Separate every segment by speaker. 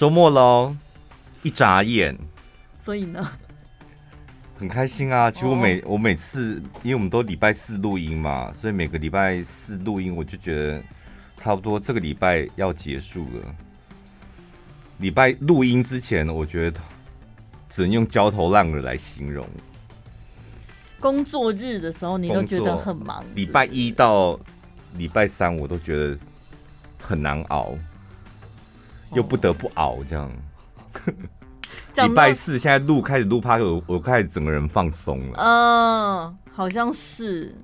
Speaker 1: 周末喽，一眨眼，
Speaker 2: 所以呢，
Speaker 1: 很开心啊。其实我每我每次，因为我们都礼拜四录音嘛，所以每个礼拜四录音，我就觉得差不多这个礼拜要结束了。礼拜录音之前，我觉得只能用焦头烂额来形容。
Speaker 2: 工作日的时候，你都觉得很忙。
Speaker 1: 礼拜一到礼拜三，我都觉得很难熬，又不得不熬这样。礼拜四现在录开始录趴，我我开始整个人放松了。
Speaker 2: 嗯，好像是。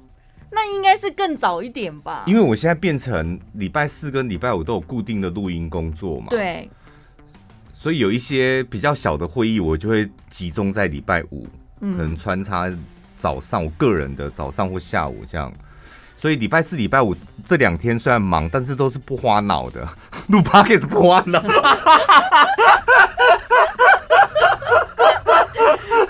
Speaker 2: 那应该是更早一点吧？
Speaker 1: 因为我现在变成礼拜四跟礼拜五都有固定的录音工作嘛。
Speaker 2: 对。
Speaker 1: 所以有一些比较小的会议，我就会集中在礼拜五，可能穿插。早上，我个人的早上或下午这样，所以礼拜四、礼拜五这两天虽然忙，但是都是不花脑的，录 Podcast 不花脑。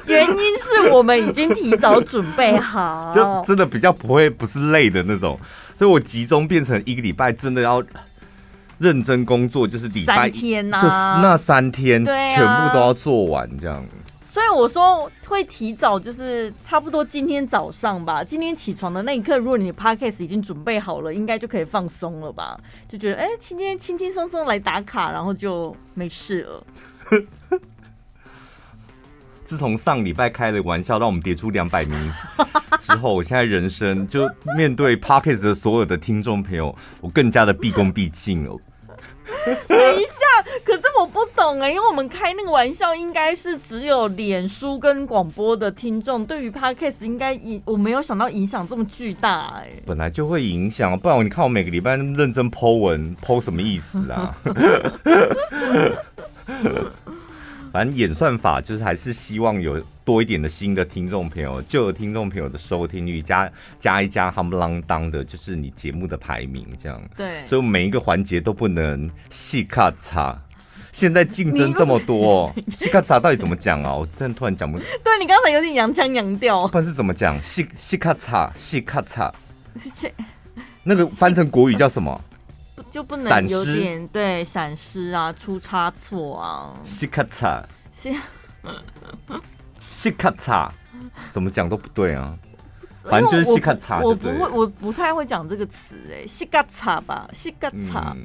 Speaker 2: 原因是我们已经提早准备好，
Speaker 1: 就真的比较不会不是累的那种，所以我集中变成一个礼拜真的要认真工作，就是礼拜
Speaker 2: 天
Speaker 1: 就是那三天全部都要做完这样。
Speaker 2: 所以我说会提早，就是差不多今天早上吧。今天起床的那一刻，如果你的 podcast 已经准备好了，应该就可以放松了吧？就觉得哎，今天轻轻松松来打卡，然后就没事了。
Speaker 1: 自从上礼拜开了玩笑，让我们跌出两百名 之后，我现在人生就面对 podcast 的所有的听众朋友，我更加的毕恭毕敬了。
Speaker 2: 等一下，可是我不懂哎，因为我们开那个玩笑，应该是只有脸书跟广播的听众，对于 Podcast 应该影，我没有想到影响这么巨大哎。
Speaker 1: 本来就会影响，不然你看我每个礼拜认真 Po 文，Po 什么意思啊？反正演算法就是还是希望有多一点的新的听众朋友，旧的听众朋友的收听率加加一加，夯不啷当的，就是你节目的排名这样。
Speaker 2: 对，
Speaker 1: 所以每一个环节都不能细卡差。现在竞争这么多，西卡差到底怎么讲啊？我现在突然讲不。
Speaker 2: 对，你刚才有点洋腔洋调。
Speaker 1: 不然是怎么讲？西西卡差，细卡差。那个翻成国语叫什么？
Speaker 2: 就不能有点对闪失啊，出差错啊，
Speaker 1: 西卡嚓，西西 卡嚓，怎么讲都不对啊，反正就是西卡嚓。
Speaker 2: 我不会，我不太会讲这个词哎，西卡嚓吧，西卡嚓，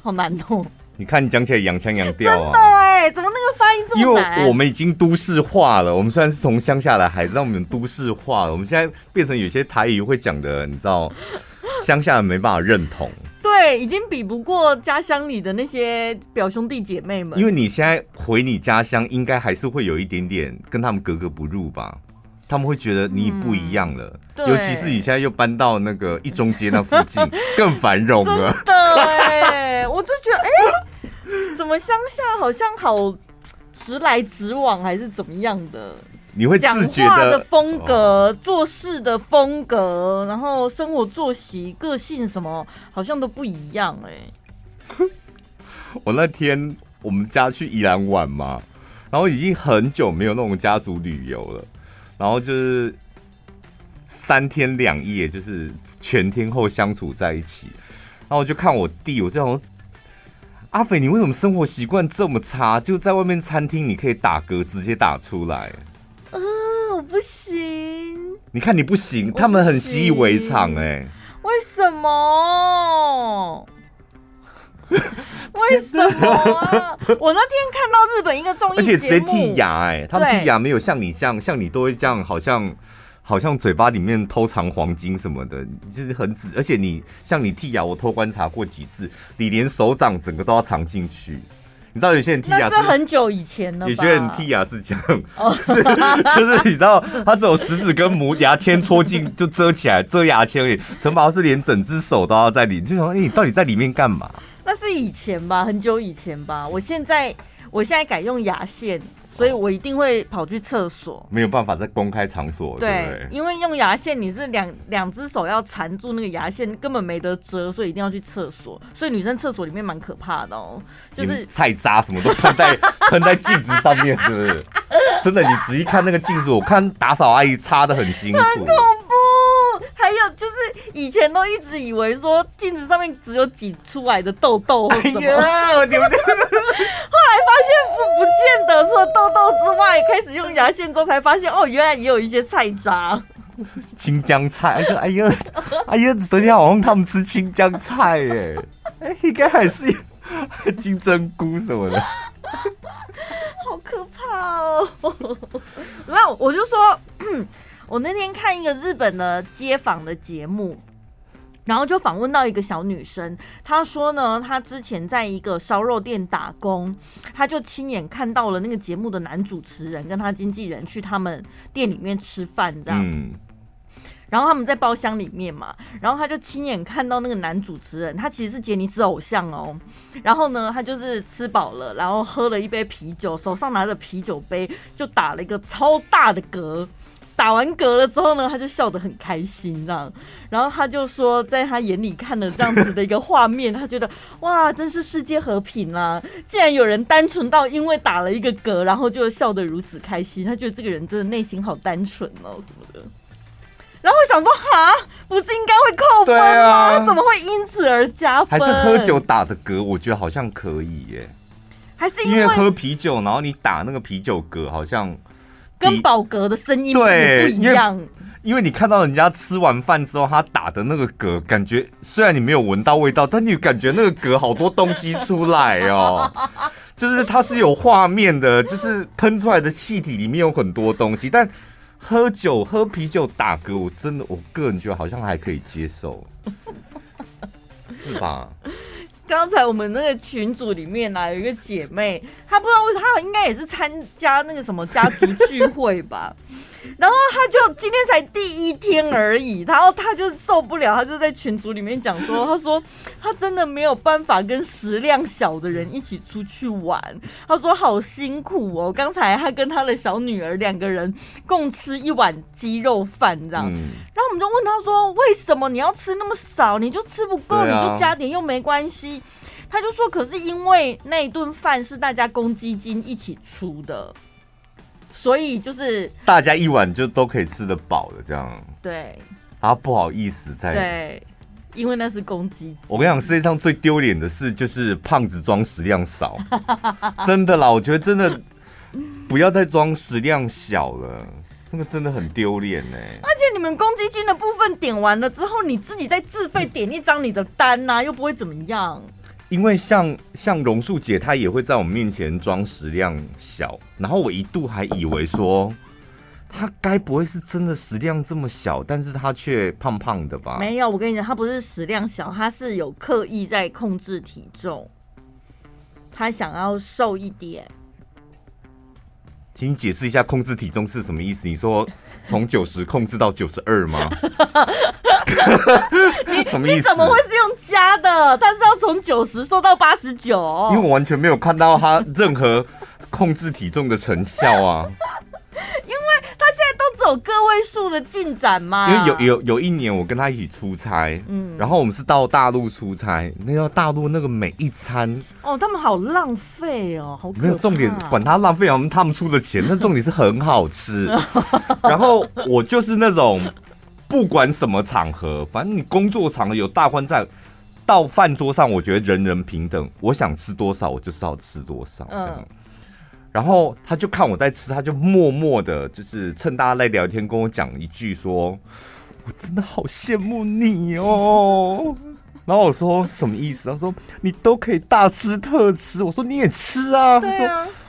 Speaker 2: 好难哦。
Speaker 1: 你看你讲起来洋腔洋调啊，
Speaker 2: 对，怎么那个发音这么难？
Speaker 1: 因为我们已经都市化了，我们虽然是从乡下来，孩子，让我们都市化了，我们现在变成有些台语会讲的，你知道，乡下人没办法认同。
Speaker 2: 对，已经比不过家乡里的那些表兄弟姐妹们。
Speaker 1: 因为你现在回你家乡，应该还是会有一点点跟他们格格不入吧？他们会觉得你不一样了，嗯、尤其是你现在又搬到那个一中街那附近，更繁荣了。
Speaker 2: 对，我就觉得，哎，怎么乡下好像好直来直往，还是怎么样的？
Speaker 1: 你会讲话
Speaker 2: 的，的风格、哦、做事的风格，然后生活作息、个性什么，好像都不一样哎。
Speaker 1: 我那天我们家去宜兰玩嘛，然后已经很久没有那种家族旅游了，然后就是三天两夜，就是全天候相处在一起。然后我就看我弟，我就想说，阿肥，你为什么生活习惯这么差？就在外面餐厅，你可以打嗝直接打出来。
Speaker 2: 啊、呃，我不行。
Speaker 1: 你看你不行，他们很习以为常哎。
Speaker 2: 为什么？为什么啊？我那天看到日本一个综艺节目，
Speaker 1: 而且直接剔牙哎，他们剔牙没有像你这样，像你都会这样，好像好像嘴巴里面偷藏黄金什么的，就是很仔。而且你像你剔牙，我偷观察过几次，你连手掌整个都要藏进去。你知道有些人剔牙是，
Speaker 2: 是很久以前了。
Speaker 1: 有些人剔牙是这样，就是就是你知道，他只有食指跟磨牙签戳进就遮起来，遮牙签而已。陈宝是连整只手都要在里面，就说你到底在里面干嘛？
Speaker 2: 那是以前吧，很久以前吧。我现在我现在改用牙线。所以我一定会跑去厕所，
Speaker 1: 没有办法在公开场所。对，对，
Speaker 2: 因为用牙线，你是两两只手要缠住那个牙线，根本没得遮，所以一定要去厕所。所以女生厕所里面蛮可怕的哦，就是
Speaker 1: 菜渣什么都喷在 喷在镜子上面，是不是？真的，你仔细看那个镜子，我看打扫阿姨擦的很辛苦，
Speaker 2: 很恐怖。还有就是以前都一直以为说镜子上面只有挤出来的痘痘或什么，
Speaker 1: 哎、呦你们
Speaker 2: 后来发现不不见得，除了痘痘之外，开始用牙线之后才发现哦，原来也有一些菜渣。
Speaker 1: 青江菜，哎呀，哎呀，昨天好像他们吃青江菜耶，哎，应该还是金针菇什么的，
Speaker 2: 好可怕哦！没有，我就说，我那天看一个日本的街访的节目，然后就访问到一个小女生，她说呢，她之前在一个烧肉店打工，她就亲眼看到了那个节目的男主持人跟他经纪人去他们店里面吃饭，这样。嗯然后他们在包厢里面嘛，然后他就亲眼看到那个男主持人，他其实是杰尼斯偶像哦。然后呢，他就是吃饱了，然后喝了一杯啤酒，手上拿着啤酒杯，就打了一个超大的嗝。打完嗝了之后呢，他就笑得很开心这样。然后他就说，在他眼里看了这样子的一个画面，他觉得哇，真是世界和平啊！竟然有人单纯到因为打了一个嗝，然后就笑得如此开心。他觉得这个人真的内心好单纯哦，什么的。然后我想说，哈，不是应该会扣分吗？啊、怎么会因此而加分？
Speaker 1: 还是喝酒打的嗝？我觉得好像可以耶。
Speaker 2: 还是因
Speaker 1: 为喝啤酒，然后你打那个啤酒嗝，好像
Speaker 2: 跟宝嗝的声音不，对不一样因。
Speaker 1: 因为你看到人家吃完饭之后，他打的那个嗝，感觉虽然你没有闻到味道，但你感觉那个嗝好多东西出来哦。就是它是有画面的，就是喷出来的气体里面有很多东西，但。喝酒喝啤酒打嗝，我真的我个人觉得好像还可以接受，是吧？
Speaker 2: 刚才我们那个群组里面呢、啊，有一个姐妹，她不知道为什么，她应该也是参加那个什么家族聚会吧。然后他就今天才第一天而已，然后他就受不了，他就在群组里面讲说，他说他真的没有办法跟食量小的人一起出去玩，他说好辛苦哦。刚才他跟他的小女儿两个人共吃一碗鸡肉饭这样，然后我们就问他说，为什么你要吃那么少？你就吃不够，你就加点又没关系。他就说，可是因为那顿饭是大家公积金一起出的。所以就是
Speaker 1: 大家一碗就都可以吃得饱了这
Speaker 2: 样。
Speaker 1: 对。啊不好意思在。
Speaker 2: 对，因为那是公积金。
Speaker 1: 我跟你讲，世界上最丢脸的事就是胖子装食量少。真的啦，我觉得真的不要再装食量小了，那个真的很丢脸呢。
Speaker 2: 而且你们公积金的部分点完了之后，你自己再自费点一张你的单呐、啊，又不会怎么样。
Speaker 1: 因为像像榕树姐，她也会在我们面前装食量小，然后我一度还以为说，她该不会是真的食量这么小，但是她却胖胖的吧？
Speaker 2: 没有，我跟你讲，她不是食量小，她是有刻意在控制体重，她想要瘦一点。
Speaker 1: 请你解释一下控制体重是什么意思？你说从九十控制到九十二吗？什么意思？
Speaker 2: 你怎么会是用加的？他是要从九十瘦到八十九？
Speaker 1: 因为我完全没有看到他任何控制体重的成效啊。
Speaker 2: 因为他现在都走个位数的进展嘛。
Speaker 1: 因为有有有一年我跟他一起出差，嗯，然后我们是到大陆出差，那个大陆那个每一餐
Speaker 2: 哦，他们好浪费哦，好
Speaker 1: 没有重点，管他浪费啊，他们出的钱，那重点是很好吃。然后我就是那种不管什么场合，反正你工作场合有大欢在，到饭桌上，我觉得人人平等，我想吃多少我就是要吃多少，这样。嗯然后他就看我在吃，他就默默的，就是趁大家在聊天，跟我讲一句说：“我真的好羡慕你哦。”然后我说什么意思？他说：“你都可以大吃特吃。”我说：“你也吃啊。”他说：“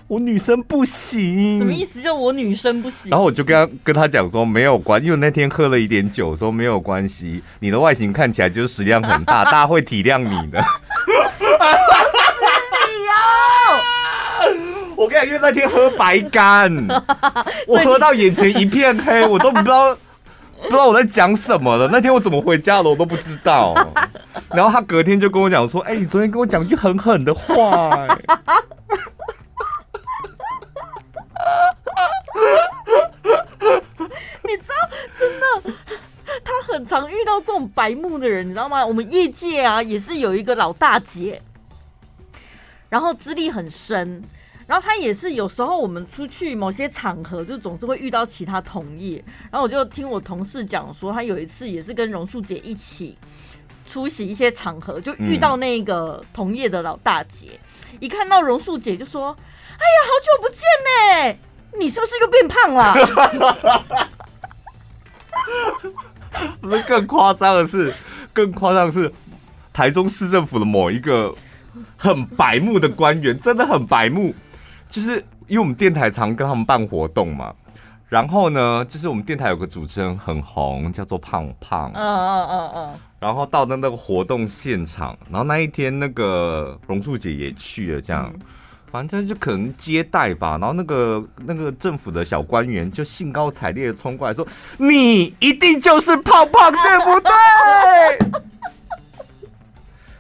Speaker 1: 我女生不行。”
Speaker 2: 什么意思？就我女生不行。
Speaker 1: 然后我就跟他跟他讲说：“没有关，因为那天喝了一点酒，说没有关系。你的外形看起来就是食量很大，大家会体谅你的。”我跟你讲，因为那天喝白干，我喝到眼前一片黑，我都不知道不知道我在讲什么了。那天我怎么回家了，我都不知道。然后他隔天就跟我讲说：“哎、欸，你昨天跟我讲一句很狠的话、欸。”
Speaker 2: 你知道，真的，他很常遇到这种白目的人，你知道吗？我们业界啊，也是有一个老大姐，然后资历很深。然后他也是有时候我们出去某些场合，就总是会遇到其他同业。然后我就听我同事讲说，他有一次也是跟榕树姐一起出席一些场合，就遇到那个同业的老大姐，一看到榕树姐就说：“哎呀，好久不见呢，你是不是又变胖了？”
Speaker 1: 不是更夸张的是，更夸张的是，台中市政府的某一个很白目的官员，真的很白目。就是因为我们电台常跟他们办活动嘛，然后呢，就是我们电台有个主持人很红，叫做胖胖。嗯嗯嗯嗯。然后到的那个活动现场，然后那一天那个榕树姐也去了，这样。嗯反正就可能接待吧，然后那个那个政府的小官员就兴高采烈的冲过来说：“你一定就是胖胖，对不对？”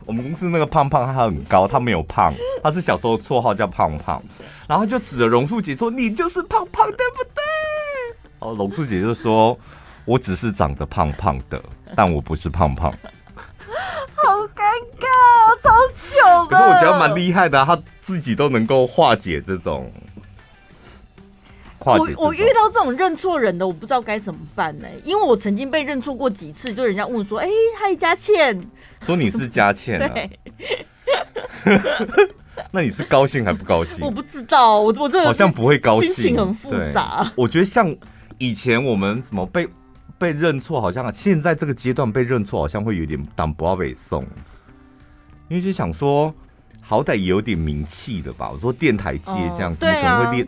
Speaker 1: 我们公司那个胖胖他很高，他没有胖，他是小时候绰号叫胖胖，然后就指着榕树姐说：“你就是胖胖，对不对？”然后榕树姐就说：“我只是长得胖胖的，但我不是胖胖。”
Speaker 2: 好尴尬，超糗。
Speaker 1: 可是我觉得蛮厉害的啊，他自己都能够化解这种。化解。
Speaker 2: 我我遇到这种认错人的，我不知道该怎么办呢？因为我曾经被认错过几次，就人家问说：“哎，嗨，佳倩。”
Speaker 1: 说你是佳倩啊？对那你是高兴还不高兴？
Speaker 2: 我不知道，我我这
Speaker 1: 好像不会高兴，
Speaker 2: 心情很复杂。
Speaker 1: 我觉得像以前我们什么被。被认错好像现在这个阶段被认错好像会有点当不要被送，因为就想说好歹也有点名气的吧。我说电台界这样子，可能会变？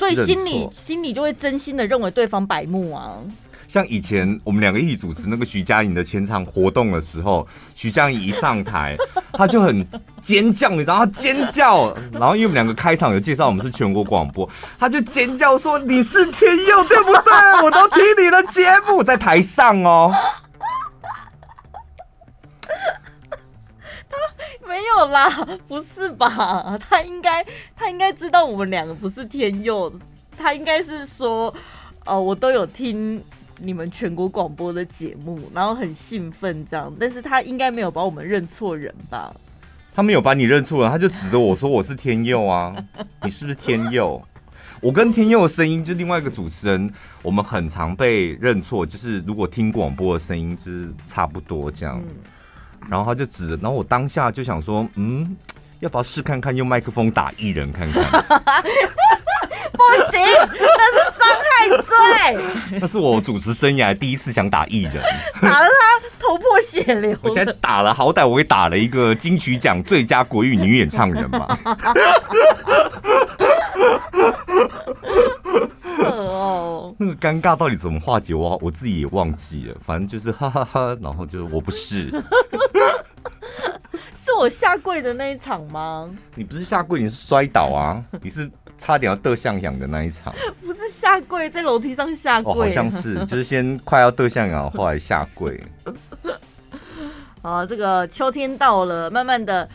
Speaker 2: 所以心里心里就会真心的认为对方白目啊。
Speaker 1: 像以前我们两个一起主持那个徐佳莹的签唱活动的时候，徐佳莹一上台，她就很尖叫，你知道她尖叫，然后因为我们两个开场有介绍我们是全国广播，她就尖叫说，你是天佑对不对？我都听你的节目，在台上哦。
Speaker 2: 他没有啦，不是吧？他应该他应该知道我们两个不是天佑，他应该是说，哦，我都有听。你们全国广播的节目，然后很兴奋这样，但是他应该没有把我们认错人吧？
Speaker 1: 他没有把你认错人，他就指着我说我是天佑啊，你是不是天佑？我跟天佑的声音就另外一个主持人，我们很常被认错，就是如果听广播的声音就是差不多这样，嗯、然后他就指着，然后我当下就想说，嗯，要不要试看看用麦克风打艺人看看？
Speaker 2: 不行，那是伤害罪。
Speaker 1: 那是我主持生涯第一次想打艺人，
Speaker 2: 打了他头破血流。
Speaker 1: 我现在打了，好歹我也打了一个金曲奖最佳国语女演唱人嘛。尴尬到底怎么化解？我我自己也忘记了，反正就是哈哈哈，然后就是我不是。
Speaker 2: 是我下跪的那一场吗？
Speaker 1: 你不是下跪，你是摔倒啊！你是。差点要得向阳的那一场，
Speaker 2: 不是下跪，在楼梯上下跪。
Speaker 1: 哦，好像是，就是先快要得向阳，后来下跪。
Speaker 2: 好，这个秋天到了，慢慢的，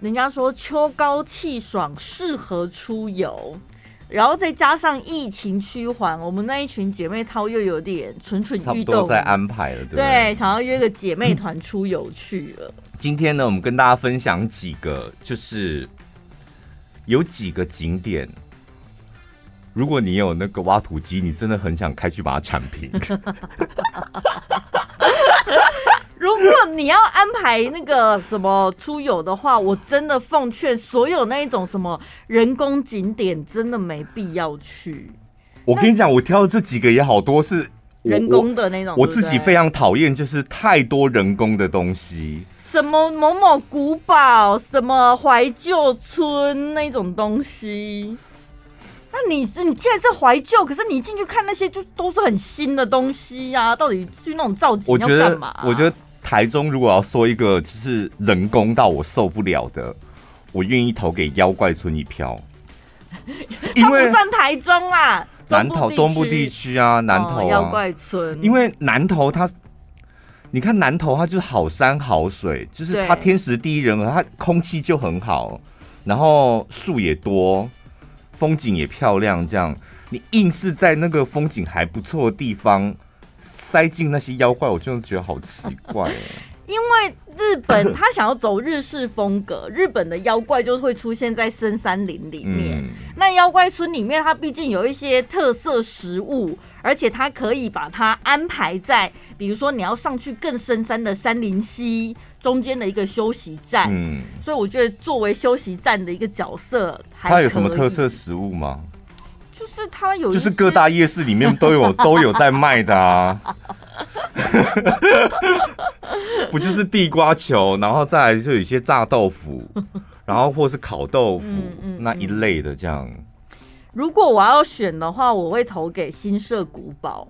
Speaker 2: 人家说秋高气爽，适合出游，然后再加上疫情趋缓，我们那一群姐妹淘又有点蠢蠢欲动，
Speaker 1: 在安排了，对不？
Speaker 2: 对，想要约个姐妹团出游去了。
Speaker 1: 今天呢，我们跟大家分享几个，就是。有几个景点，如果你有那个挖土机，你真的很想开去把它铲平。
Speaker 2: 如果你要安排那个什么出游的话，我真的奉劝所有那一种什么人工景点，真的没必要去。
Speaker 1: 我跟你讲，我挑的这几个也好多是
Speaker 2: 人工的那种，
Speaker 1: 我自己非常讨厌，就是太多人工的东西。
Speaker 2: 什么某某古堡，什么怀旧村那种东西？那你是你既然是怀旧，可是你进去看那些就都是很新的东西呀、啊？到底去那种造景要干嘛、啊？
Speaker 1: 我觉得台中如果要说一个就是人工到我受不了的，我愿意投给妖怪村一票。
Speaker 2: 因为它不算台中啦，
Speaker 1: 南投东部地区啊，南投、啊哦、
Speaker 2: 妖怪村，
Speaker 1: 因为南投它。你看南投，它就是好山好水，就是它天时地利人和，它空气就很好，然后树也多，风景也漂亮。这样你硬是在那个风景还不错的地方塞进那些妖怪，我真的觉得好奇怪。
Speaker 2: 因为日本他想要走日式风格，日本的妖怪就会出现在深山林里面。嗯、那妖怪村里面，它毕竟有一些特色食物，而且它可以把它安排在，比如说你要上去更深山的山林溪中间的一个休息站。嗯，所以我觉得作为休息站的一个角色，
Speaker 1: 它有什么特色食物吗？
Speaker 2: 就是它有，
Speaker 1: 就是各大夜市里面都有 都有在卖的啊。不就是地瓜球，然后再来就有一些炸豆腐，然后或是烤豆腐、嗯嗯嗯、那一类的这样。
Speaker 2: 如果我要选的话，我会投给新社古堡，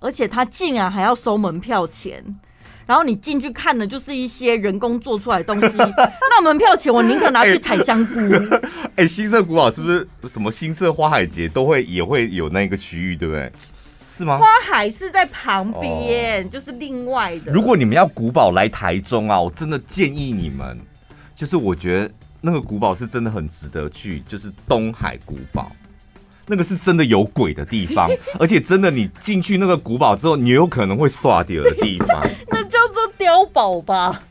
Speaker 2: 而且他竟然还要收门票钱。然后你进去看的就是一些人工做出来的东西，那门票钱我宁可拿去采香菇。
Speaker 1: 哎、新社古堡是不是什么新社花海节都会也会有那个区域，对不对？是吗？
Speaker 2: 花海是在旁边，哦、就是另外的。
Speaker 1: 如果你们要古堡来台中啊，我真的建议你们，就是我觉得那个古堡是真的很值得去，就是东海古堡，那个是真的有鬼的地方，而且真的你进去那个古堡之后，你有可能会刷掉的地方。
Speaker 2: 那叫做碉堡吧？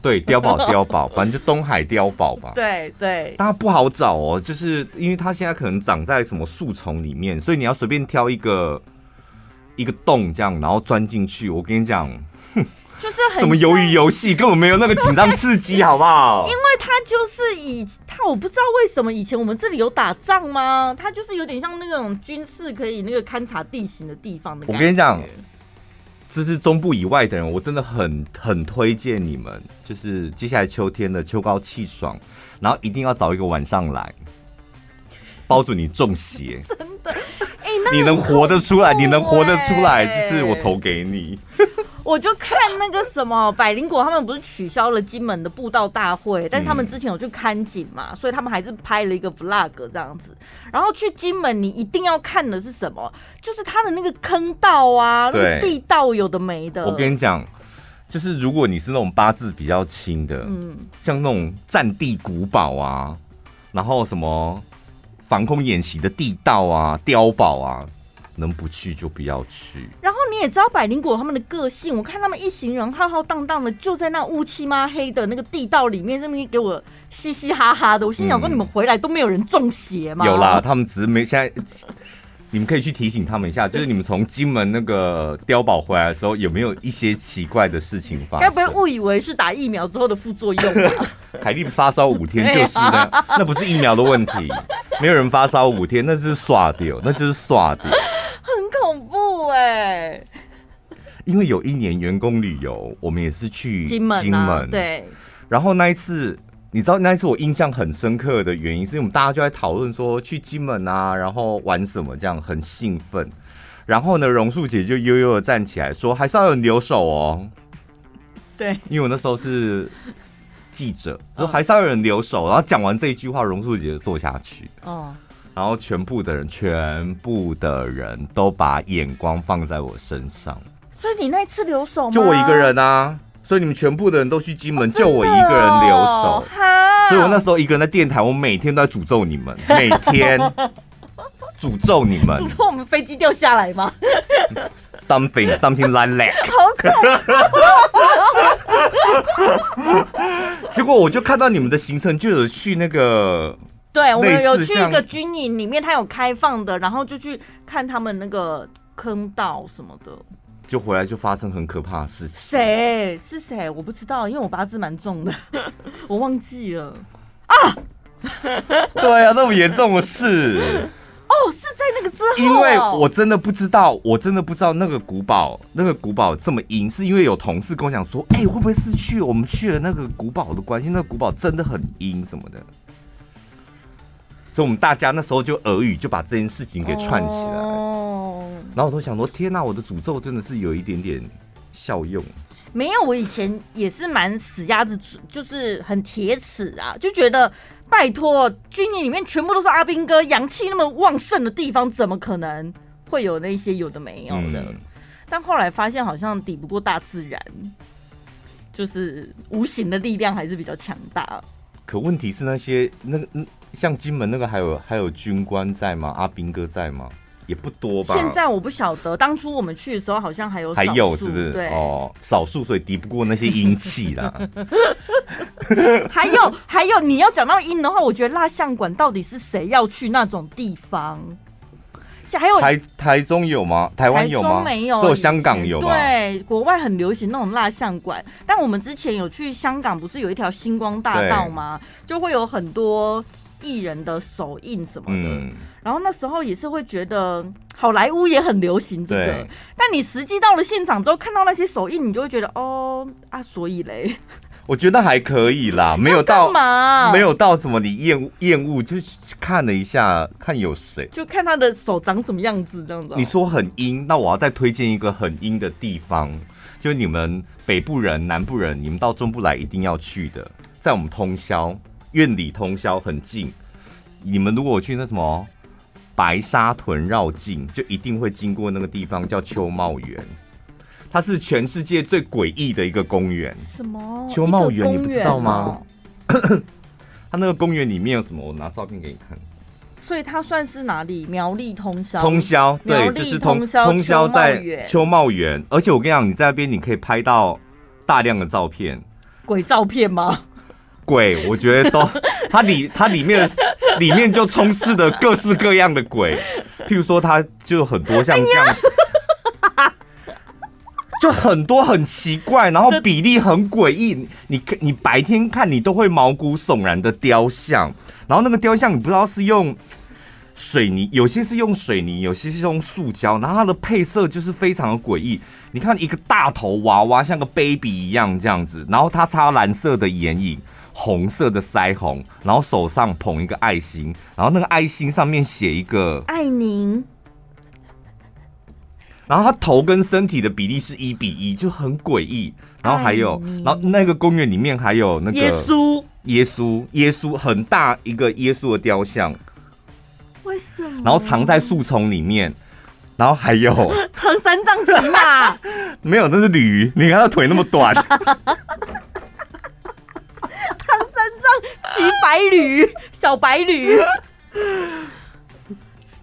Speaker 1: 对，碉堡碉堡，反正就东海碉堡吧。
Speaker 2: 对对，
Speaker 1: 但它不好找哦，就是因为它现在可能长在什么树丛里面，所以你要随便挑一个。一个洞这样，然后钻进去。我跟你讲，
Speaker 2: 就是很
Speaker 1: 什么鱿鱼游戏，根本没有那个紧张刺激，好不好？
Speaker 2: 因为它就是以它，我不知道为什么以前我们这里有打仗吗？它就是有点像那种军事可以那个勘察地形的地方的。
Speaker 1: 我跟你讲，就是中部以外的人，我真的很很推荐你们，就是接下来秋天的秋高气爽，然后一定要找一个晚上来，包准你中邪，
Speaker 2: 真的。
Speaker 1: 哎你能活得出来，你能活得出来，就是我投给你。
Speaker 2: 我就看那个什么百灵果，他们不是取消了金门的布道大会，但是他们之前有去看景嘛，所以他们还是拍了一个 vlog 这样子。然后去金门，你一定要看的是什么？就是他的那个坑道啊，那个地道有的没的。
Speaker 1: 我跟你讲，就是如果你是那种八字比较轻的，嗯，像那种战地古堡啊，然后什么。防空演习的地道啊，碉堡啊，能不去就不要去。
Speaker 2: 然后你也知道百灵果他们的个性，我看他们一行人浩浩荡荡的，就在那乌漆嘛黑的那个地道里面，这边给我嘻嘻哈哈的。我心想说，你们回来都没有人中邪吗？
Speaker 1: 有啦，他们只是没现在。你们可以去提醒他们一下，就是你们从金门那个碉堡回来的时候，有没有一些奇怪的事情发生？
Speaker 2: 该不会误以为是打疫苗之后的副作用吧？
Speaker 1: 凯莉发烧五天就是呢，那不是疫苗的问题，没有人发烧五天，那就是刷掉，那就是耍掉，
Speaker 2: 很恐怖哎、欸。
Speaker 1: 因为有一年员工旅游，我们也是去金门，金门、啊、
Speaker 2: 对，
Speaker 1: 然后那一次。你知道那一次我印象很深刻的原因，是因为我们大家就在讨论说去金门啊，然后玩什么，这样很兴奋。然后呢，榕树姐就悠悠的站起来说：“还是要有人留守哦。”
Speaker 2: 对，
Speaker 1: 因为我那时候是记者，说还是要有人留守。然后讲完这一句话，榕树姐就坐下去。哦。然后全部的人，全部的人都把眼光放在我身上。
Speaker 2: 所以你那次留守吗？
Speaker 1: 就我一个人啊。所以你们全部的人都去金门，就我一个人留守。所以我那时候一个人在电台，我每天都在诅咒你们，每天诅咒你们。
Speaker 2: 诅咒我们飞机掉下来吗
Speaker 1: ？Something, something like that。
Speaker 2: 好！
Speaker 1: 结果我就看到你们的行程，就有去那个，
Speaker 2: 对，我们有去一个军营里面，它有开放的，然后就去看他们那个坑道什么的。
Speaker 1: 就回来就发生很可怕的事情。
Speaker 2: 谁是谁？我不知道，因为我八字蛮重的，我忘记了啊。
Speaker 1: 对啊，那么严重的事。
Speaker 2: 哦，是在那个之后。
Speaker 1: 因为我真的不知道，我真的不知道那个古堡，那个古堡这么阴，是因为有同事跟我讲说，哎、欸，会不会是去我们去了那个古堡的关系？那个古堡真的很阴什么的。所以，我们大家那时候就耳语，就把这件事情给串起来。哦然后我都想说，天哪，我的诅咒真的是有一点点效用。
Speaker 2: 没有，我以前也是蛮死鸭子，就是很铁齿啊，就觉得拜托，军营里面全部都是阿兵哥，阳气那么旺盛的地方，怎么可能会有那些有的没有的？嗯、但后来发现，好像抵不过大自然，就是无形的力量还是比较强大。
Speaker 1: 可问题是，那些那个像金门那个还有还有军官在吗？阿兵哥在吗？也不多吧？
Speaker 2: 现在我不晓得，当初我们去的时候好像还有，
Speaker 1: 还有是不是？
Speaker 2: 对
Speaker 1: 哦，少数，所以敌不过那些阴气啦。
Speaker 2: 还有还有，你要讲到阴的话，我觉得蜡像馆到底是谁要去那种地方？还有
Speaker 1: 台台中有吗？台湾有吗？
Speaker 2: 没有，
Speaker 1: 只有香港有吗？
Speaker 2: 对，国外很流行那种蜡像馆，但我们之前有去香港，不是有一条星光大道吗？就会有很多。艺人的手印什么的，嗯、然后那时候也是会觉得好莱坞也很流行这个，但你实际到了现场之后，看到那些手印，你就会觉得哦啊，所以嘞，
Speaker 1: 我觉得还可以啦，没有到没有到什么你厌厌恶，就看了一下，看有谁，
Speaker 2: 就看他的手长什么样子这样子。
Speaker 1: 你说很阴，那我要再推荐一个很阴的地方，就你们北部人、南部人，你们到中部来一定要去的，在我们通霄。苑里通宵很近，你们如果去那什么白沙屯绕境，就一定会经过那个地方，叫秋茂园。它是全世界最诡异的一个公园。
Speaker 2: 什么？
Speaker 1: 秋茂园你不知道吗？它那个公园里面有什么？我拿照片给你看。
Speaker 2: 所以它算是哪里？苗栗通宵。
Speaker 1: 通宵，对，就是通通宵在秋茂园。而且我跟你讲，你在那边你可以拍到大量的照片。
Speaker 2: 鬼照片吗？
Speaker 1: 鬼，我觉得都，它里它里面里面就充斥着各式各样的鬼，譬如说，它就很多像这样子，就很多很奇怪，然后比例很诡异，你你白天看你都会毛骨悚然的雕像，然后那个雕像你不知道是用水泥，有些是用水泥，有些是用塑胶，然后它的配色就是非常的诡异。你看一个大头娃娃像个 baby 一样这样子，然后它擦蓝色的眼影。红色的腮红，然后手上捧一个爱心，然后那个爱心上面写一个
Speaker 2: 爱您。
Speaker 1: 然后他头跟身体的比例是一比一，就很诡异。然后还有，然后那个公园里面还有那个
Speaker 2: 耶稣，
Speaker 1: 耶稣，耶稣很大一个耶稣的雕像。
Speaker 2: 为什么？
Speaker 1: 然后藏在树丛里面。然后还有
Speaker 2: 唐三藏骑马？
Speaker 1: 没有，那是驴。你看他腿那么短。
Speaker 2: 骑白驴，小白驴，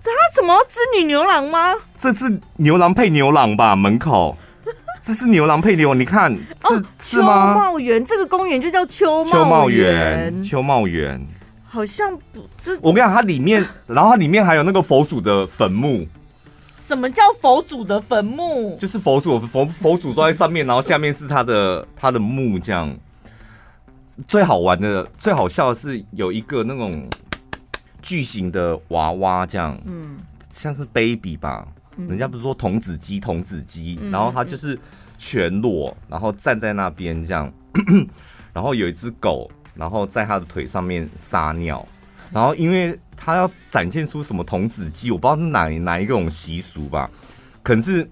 Speaker 2: 他怎么织女牛郎吗？
Speaker 1: 这是牛郎配牛郎吧？门口，这是牛郎配牛郎，你看是、哦、是吗？
Speaker 2: 秋茂园这个公园就叫秋茂
Speaker 1: 秋茂园，秋茂园
Speaker 2: 好像不，
Speaker 1: 我跟你讲，它里面，然后它里面还有那个佛祖的坟墓。
Speaker 2: 什么叫佛祖的坟墓？
Speaker 1: 就是佛祖佛佛祖坐在上面，然后下面是他的他的墓这样。最好玩的、最好笑的是有一个那种巨型的娃娃，这样，嗯，像是 baby 吧，嗯、人家不是说童子鸡、童子鸡，然后他就是全裸，然后站在那边这样，然后有一只狗，然后在他的腿上面撒尿，然后因为他要展现出什么童子鸡，我不知道是哪哪一种习俗吧，可能是。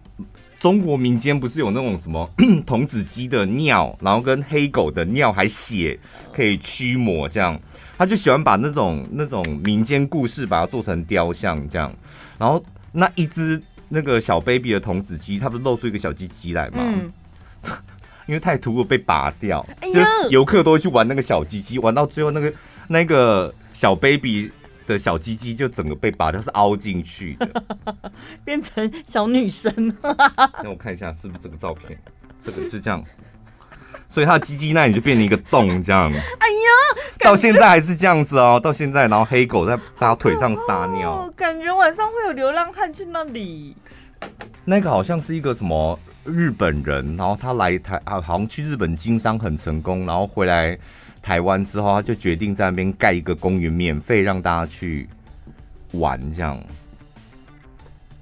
Speaker 1: 中国民间不是有那种什么 童子鸡的尿，然后跟黑狗的尿还血可以驱魔这样，他就喜欢把那种那种民间故事把它做成雕像这样，然后那一只那个小 baby 的童子鸡，它不是露出一个小鸡鸡来吗？嗯、因为太突兀被拔掉，就游客都会去玩那个小鸡鸡，玩到最后那个那个小 baby。的小鸡鸡就整个被拔掉，是凹进去的，
Speaker 2: 变成小女生。
Speaker 1: 那我看一下是不是这个照片，这个就这样，所以他的鸡鸡那里就变成一个洞，这样。哎
Speaker 2: 呀，
Speaker 1: 到现在还是这样子哦，到现在，然后黑狗在他腿上撒尿，
Speaker 2: 哦，感觉晚上会有流浪汉去那里。
Speaker 1: 那个好像是一个什么日本人，然后他来台啊，好像去日本经商很成功，然后回来。台湾之后，他就决定在那边盖一个公园，免费让大家去玩，这样。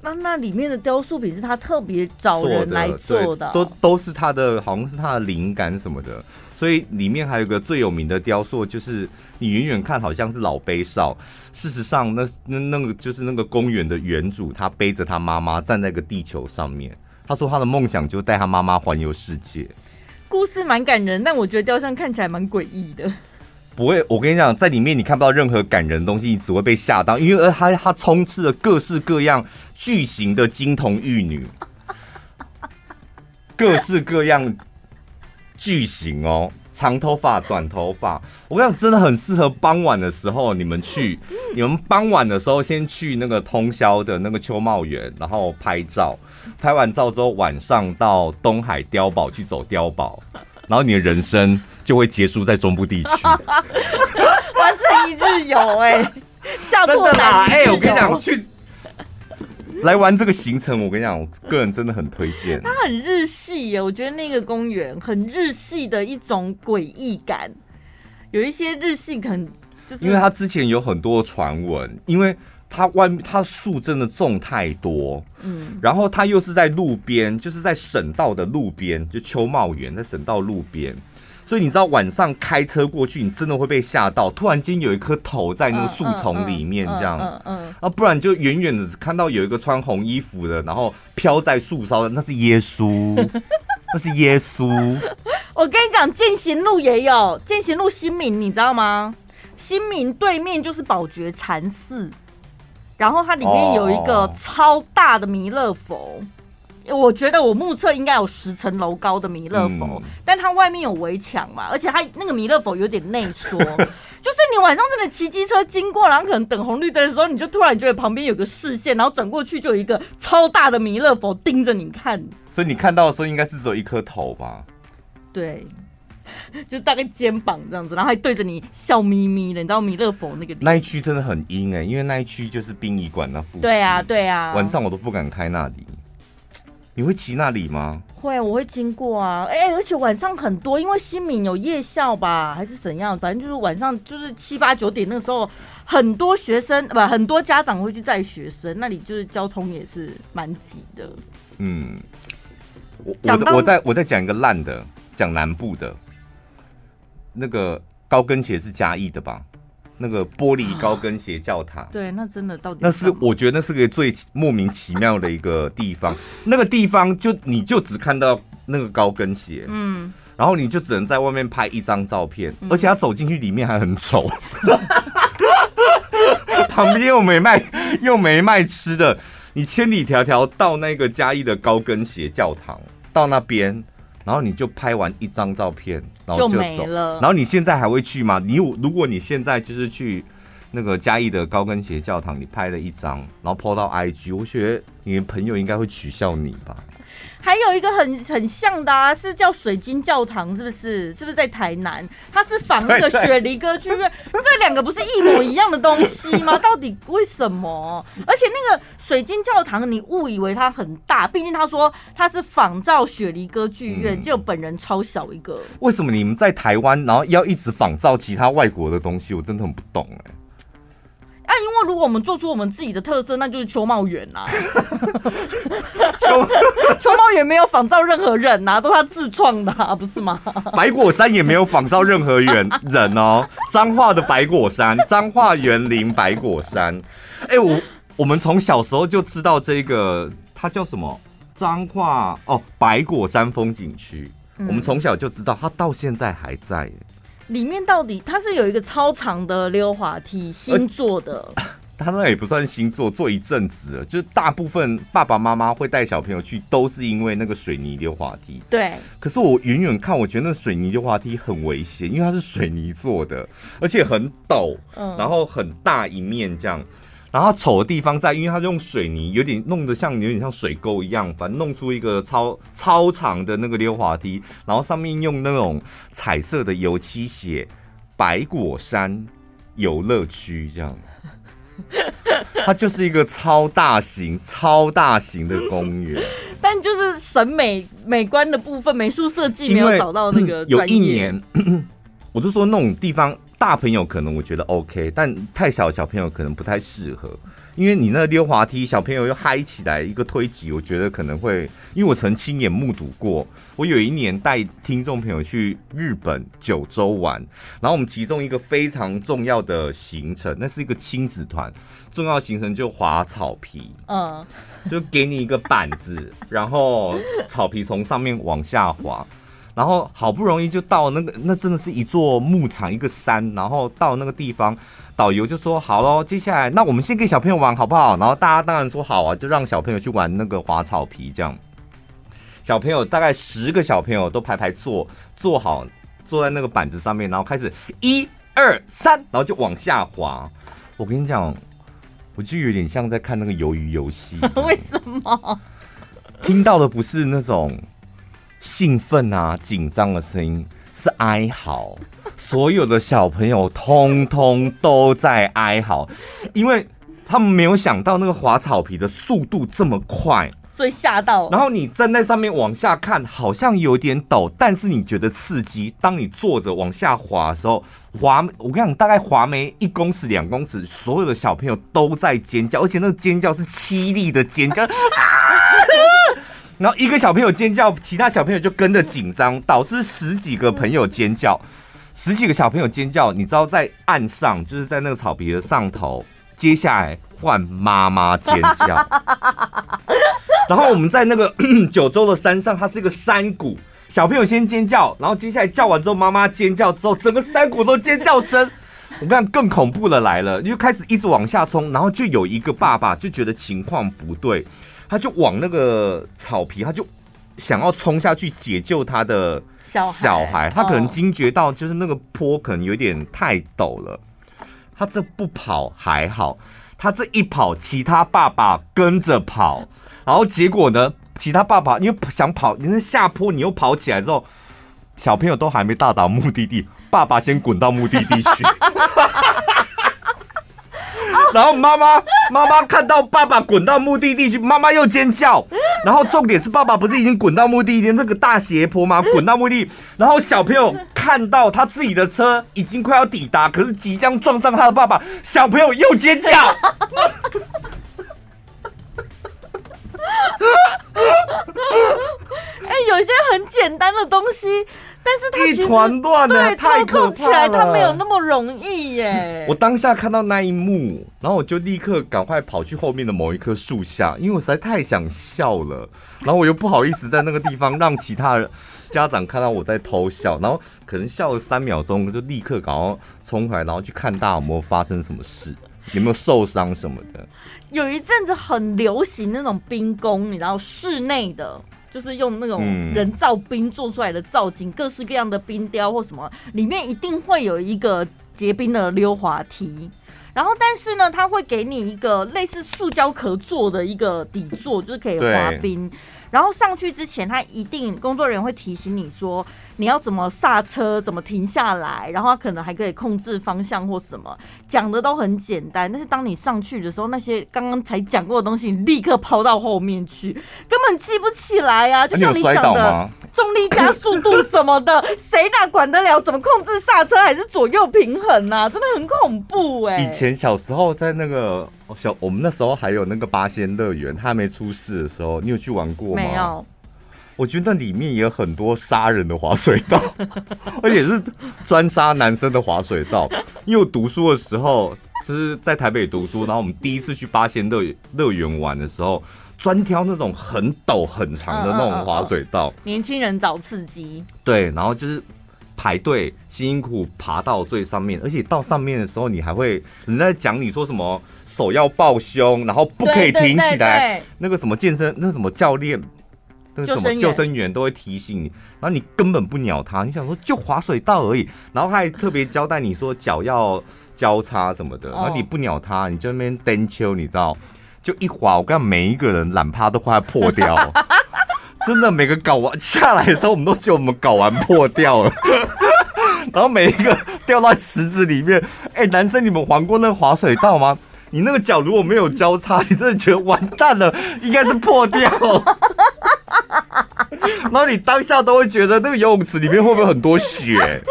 Speaker 2: 那那里面的雕塑品是他特别找人来做的，
Speaker 1: 都都是他的，好像是他的灵感什么的。所以里面还有一个最有名的雕塑，就是你远远看好像是老杯少，事实上那那那个就是那个公园的原主，他背着他妈妈站在个地球上面。他说他的梦想就带他妈妈环游世界。
Speaker 2: 故事蛮感人，但我觉得雕像看起来蛮诡异的。
Speaker 1: 不会，我跟你讲，在里面你看不到任何感人的东西，你只会被吓到，因为它它充斥了各式各样巨型的金童玉女，各式各样巨型哦，长头发、短头发，我跟你讲，真的很适合傍晚的时候你们去。你们傍晚的时候先去那个通宵的那个秋茂园，然后拍照。拍完照之后，晚上到东海碉堡去走碉堡，然后你的人生就会结束在中部地区，
Speaker 2: 完成一日游哎、欸，吓破胆！
Speaker 1: 哎、欸，我跟你讲，去 来玩这个行程，我跟你讲，我个人真的很推荐。
Speaker 2: 它很日系耶，我觉得那个公园很日系的一种诡异感，有一些日系可能就是
Speaker 1: 因为它之前有很多传闻，因为。它外面，它树真的种太多，嗯，然后它又是在路边，就是在省道的路边，就秋茂园在省道路边，所以你知道晚上开车过去，你真的会被吓到，突然间有一颗头在那个树丛里面这样，嗯嗯，啊，不然就远远的看到有一个穿红衣服的，然后飘在树梢的，那是耶稣，那是耶稣。
Speaker 2: 我跟你讲，践行路也有，践行路新民，你知道吗？新民对面就是宝觉禅寺。然后它里面有一个超大的弥勒佛，我觉得我目测应该有十层楼高的弥勒佛，但它外面有围墙嘛，而且它那个弥勒佛有点内缩，就是你晚上真的骑机车经过，然后可能等红绿灯的时候，你就突然觉得旁边有个视线，然后转过去就有一个超大的弥勒佛盯着你看，
Speaker 1: 所以你看到的时候应该是只有一颗头吧？
Speaker 2: 对。就大概肩膀这样子，然后还对着你笑眯眯的，你知道弥勒佛那个地
Speaker 1: 那一区真的很阴哎、欸，因为那一区就是殡仪馆那附近。
Speaker 2: 对啊，对啊，
Speaker 1: 晚上我都不敢开那里。你会骑那里吗？
Speaker 2: 会，我会经过啊。哎、欸，而且晚上很多，因为新民有夜校吧，还是怎样？反正就是晚上就是七八九点那个时候，很多学生不，很多家长会去载学生，那里就是交通也是蛮挤的。
Speaker 1: 嗯，我我我再我再讲一个烂的，讲南部的。那个高跟鞋是嘉义的吧？那个玻璃高跟鞋教堂，
Speaker 2: 对，那真的到底
Speaker 1: 那是我觉得那是个最莫名其妙的一个地方。那个地方就你就只看到那个高跟鞋，嗯，然后你就只能在外面拍一张照片，而且他走进去里面还很丑，旁边又没卖 又没卖吃的，你千里迢迢到那个嘉义的高跟鞋教堂，到那边。然后你就拍完一张照片，然后就，走了。然后你现在还会去吗？你如果你现在就是去那个嘉义的高跟鞋教堂，你拍了一张，然后 po 到 IG，我觉得你的朋友应该会取笑你吧。
Speaker 2: 还有一个很很像的啊，是叫水晶教堂，是不是？是不是在台南？它是仿那个雪梨歌剧院，这两个不是一模一样的东西吗？到底为什么？而且那个水晶教堂，你误以为它很大，毕竟他说它是仿照雪梨歌剧院，就本人超小一个。
Speaker 1: 为什么你们在台湾，然后要一直仿照其他外国的东西？我真的很不懂哎、欸。
Speaker 2: 因为如果我们做出我们自己的特色，那就是邱茂远呐。
Speaker 1: 邱
Speaker 2: 邱 茂远没有仿造任何人呐、啊，都是他自创的、啊，不是吗？
Speaker 1: 白果山也没有仿造任何人人哦。彰化的白果山，彰化园林白果山。哎、欸，我我们从小时候就知道这个，它叫什么？彰化哦，白果山风景区。嗯、我们从小就知道，它到现在还在。
Speaker 2: 里面到底它是有一个超长的溜滑梯，新做的。
Speaker 1: 它那也不算新做，做一阵子了。就是大部分爸爸妈妈会带小朋友去，都是因为那个水泥溜滑梯。
Speaker 2: 对。
Speaker 1: 可是我远远看，我觉得那水泥溜滑梯很危险，因为它是水泥做的，而且很陡，然后很大一面这样。然后丑的地方在，因为它用水泥，有点弄得像有点像水沟一样，反正弄出一个超超长的那个溜滑梯，然后上面用那种彩色的油漆写“白果山游乐区”这样。它就是一个超大型、超大型的公园，
Speaker 2: 但就是审美美观的部分，美术设计没有找到那个。
Speaker 1: 有一年，我就说那种地方。大朋友可能我觉得 OK，但太小的小朋友可能不太适合，因为你那溜滑梯，小朋友又嗨起来一个推挤，我觉得可能会，因为我曾亲眼目睹过。我有一年带听众朋友去日本九州玩，然后我们其中一个非常重要的行程，那是一个亲子团，重要行程就滑草皮，嗯，就给你一个板子，然后草皮从上面往下滑。然后好不容易就到那个，那真的是一座牧场，一个山。然后到那个地方，导游就说：“好喽，接下来那我们先给小朋友玩好不好？”然后大家当然说好啊，就让小朋友去玩那个滑草皮。这样，小朋友大概十个小朋友都排排坐坐好，坐在那个板子上面，然后开始一二三，然后就往下滑。我跟你讲，我就有点像在看那个鱿鱼游戏。
Speaker 2: 为什么？
Speaker 1: 听到的不是那种兴奋啊、紧张的声音，是哀嚎。所有的小朋友通通都在哀嚎，因为他们没有想到那个滑草皮的速度这么快。
Speaker 2: 所以吓到，
Speaker 1: 然后你站在上面往下看，好像有点陡，但是你觉得刺激。当你坐着往下滑的时候，滑，我跟你讲，大概滑没一公尺、两公尺，所有的小朋友都在尖叫，而且那个尖叫是凄厉的尖叫。然后一个小朋友尖叫，其他小朋友就跟着紧张，导致十几个朋友尖叫，十几个小朋友尖叫。你知道，在岸上，就是在那个草皮的上头，接下来换妈妈尖叫。然后我们在那个九州的山上，它是一个山谷。小朋友先尖叫，然后接下来叫完之后，妈妈尖叫之后，整个山谷都尖叫声。我跟你讲，更恐怖的来了，又开始一直往下冲，然后就有一个爸爸就觉得情况不对，他就往那个草皮，他就想要冲下去解救他的小孩。他可能惊觉到，就是那个坡可能有点太陡了。他这不跑还好，他这一跑，其他爸爸跟着跑。然后结果呢？其他爸爸因为想跑，你那下坡，你又跑起来之后，小朋友都还没到达目的地，爸爸先滚到目的地去。然后妈妈妈妈看到爸爸滚到目的地去，妈妈又尖叫。然后重点是爸爸不是已经滚到目的地那个大斜坡吗？滚到目的地，然后小朋友看到他自己的车已经快要抵达，可是即将撞上他的爸爸，小朋友又尖叫。
Speaker 2: 哎、有一些很简单的东西，但是他
Speaker 1: 一团乱的，太可怕了。
Speaker 2: 操作起来它没有那么容易耶。
Speaker 1: 我当下看到那一幕，然后我就立刻赶快跑去后面的某一棵树下，因为我实在太想笑了。然后我又不好意思在那个地方让其他人家长看到我在偷笑，然后可能笑了三秒钟，就立刻赶快冲回来，然后去看大家有没有发生什么事，有没有受伤什么的。
Speaker 2: 有一阵子很流行那种冰宫，你知道室内的，就是用那种人造冰做出来的造景，各式各样的冰雕或什么，里面一定会有一个结冰的溜滑梯。然后，但是呢，它会给你一个类似塑胶壳做的一个底座，就是可以滑冰。然后上去之前，他一定工作人员会提醒你说，你要怎么刹车，怎么停下来，然后他可能还可以控制方向或什么，讲的都很简单。但是当你上去的时候，那些刚刚才讲过的东西，你立刻抛到后面去，根本记不起来、啊。就像你讲的，重力加速度什么的，谁哪管得了？怎么控制刹车还是左右平衡啊？真的很恐怖哎、欸。
Speaker 1: 以前小时候在那个。小我们那时候还有那个八仙乐园，它还没出事的时候，你有去玩过吗？
Speaker 2: 没有。
Speaker 1: 我觉得那里面也有很多杀人的滑水道，而且是专杀男生的滑水道。因为我读书的时候是在台北读书，然后我们第一次去八仙乐乐园玩的时候，专挑那种很陡很长的那种滑水道。嗯嗯嗯嗯、
Speaker 2: 年轻人找刺激。
Speaker 1: 对，然后就是。排队辛辛苦苦爬到最上面，而且到上面的时候，你还会人在讲你说什么手要抱胸，然后不可以挺起来。那个什么健身，那什么教练，那个什么救生员都会提醒你，然后你根本不鸟他。你想说就滑水道而已，然后他还特别交代你说脚要交叉什么的，然后你不鸟他，你就那边蹬秋，你知道，就一滑，我跟你讲每一个人懒趴都快要破掉。真的，每个搞完下来的时候，我们都觉得我们搞完破掉了，然后每一个掉到池子里面。哎，男生，你们玩过那个滑水道吗？你那个脚如果没有交叉，你真的觉得完蛋了，应该是破掉。然后你当下都会觉得那个游泳池里面会不会很多血？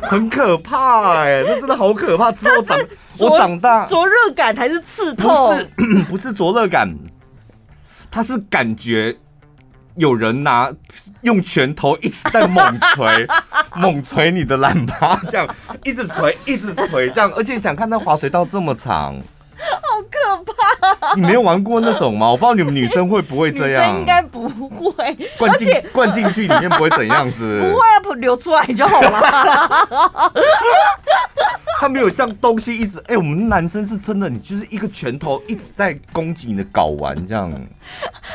Speaker 1: 很可怕哎，那真的好可怕。之后长我长大，
Speaker 2: 灼热感还是刺痛？
Speaker 1: 不是，不是灼热感，它是感觉。有人拿用拳头一直在猛捶，猛捶你的懒巴，这样一直捶，一直捶，这样，而且想看那滑水道这么长，
Speaker 2: 好可怕。
Speaker 1: 你没有玩过那种吗？我不知道你们女生会不会这样？
Speaker 2: 应该不会。
Speaker 1: 灌进灌进去里面不会怎样，子 不
Speaker 2: 会啊，流出来就好了。
Speaker 1: 他没有像东西一直哎、欸，我们男生是真的，你就是一个拳头一直在攻击你的睾丸这样。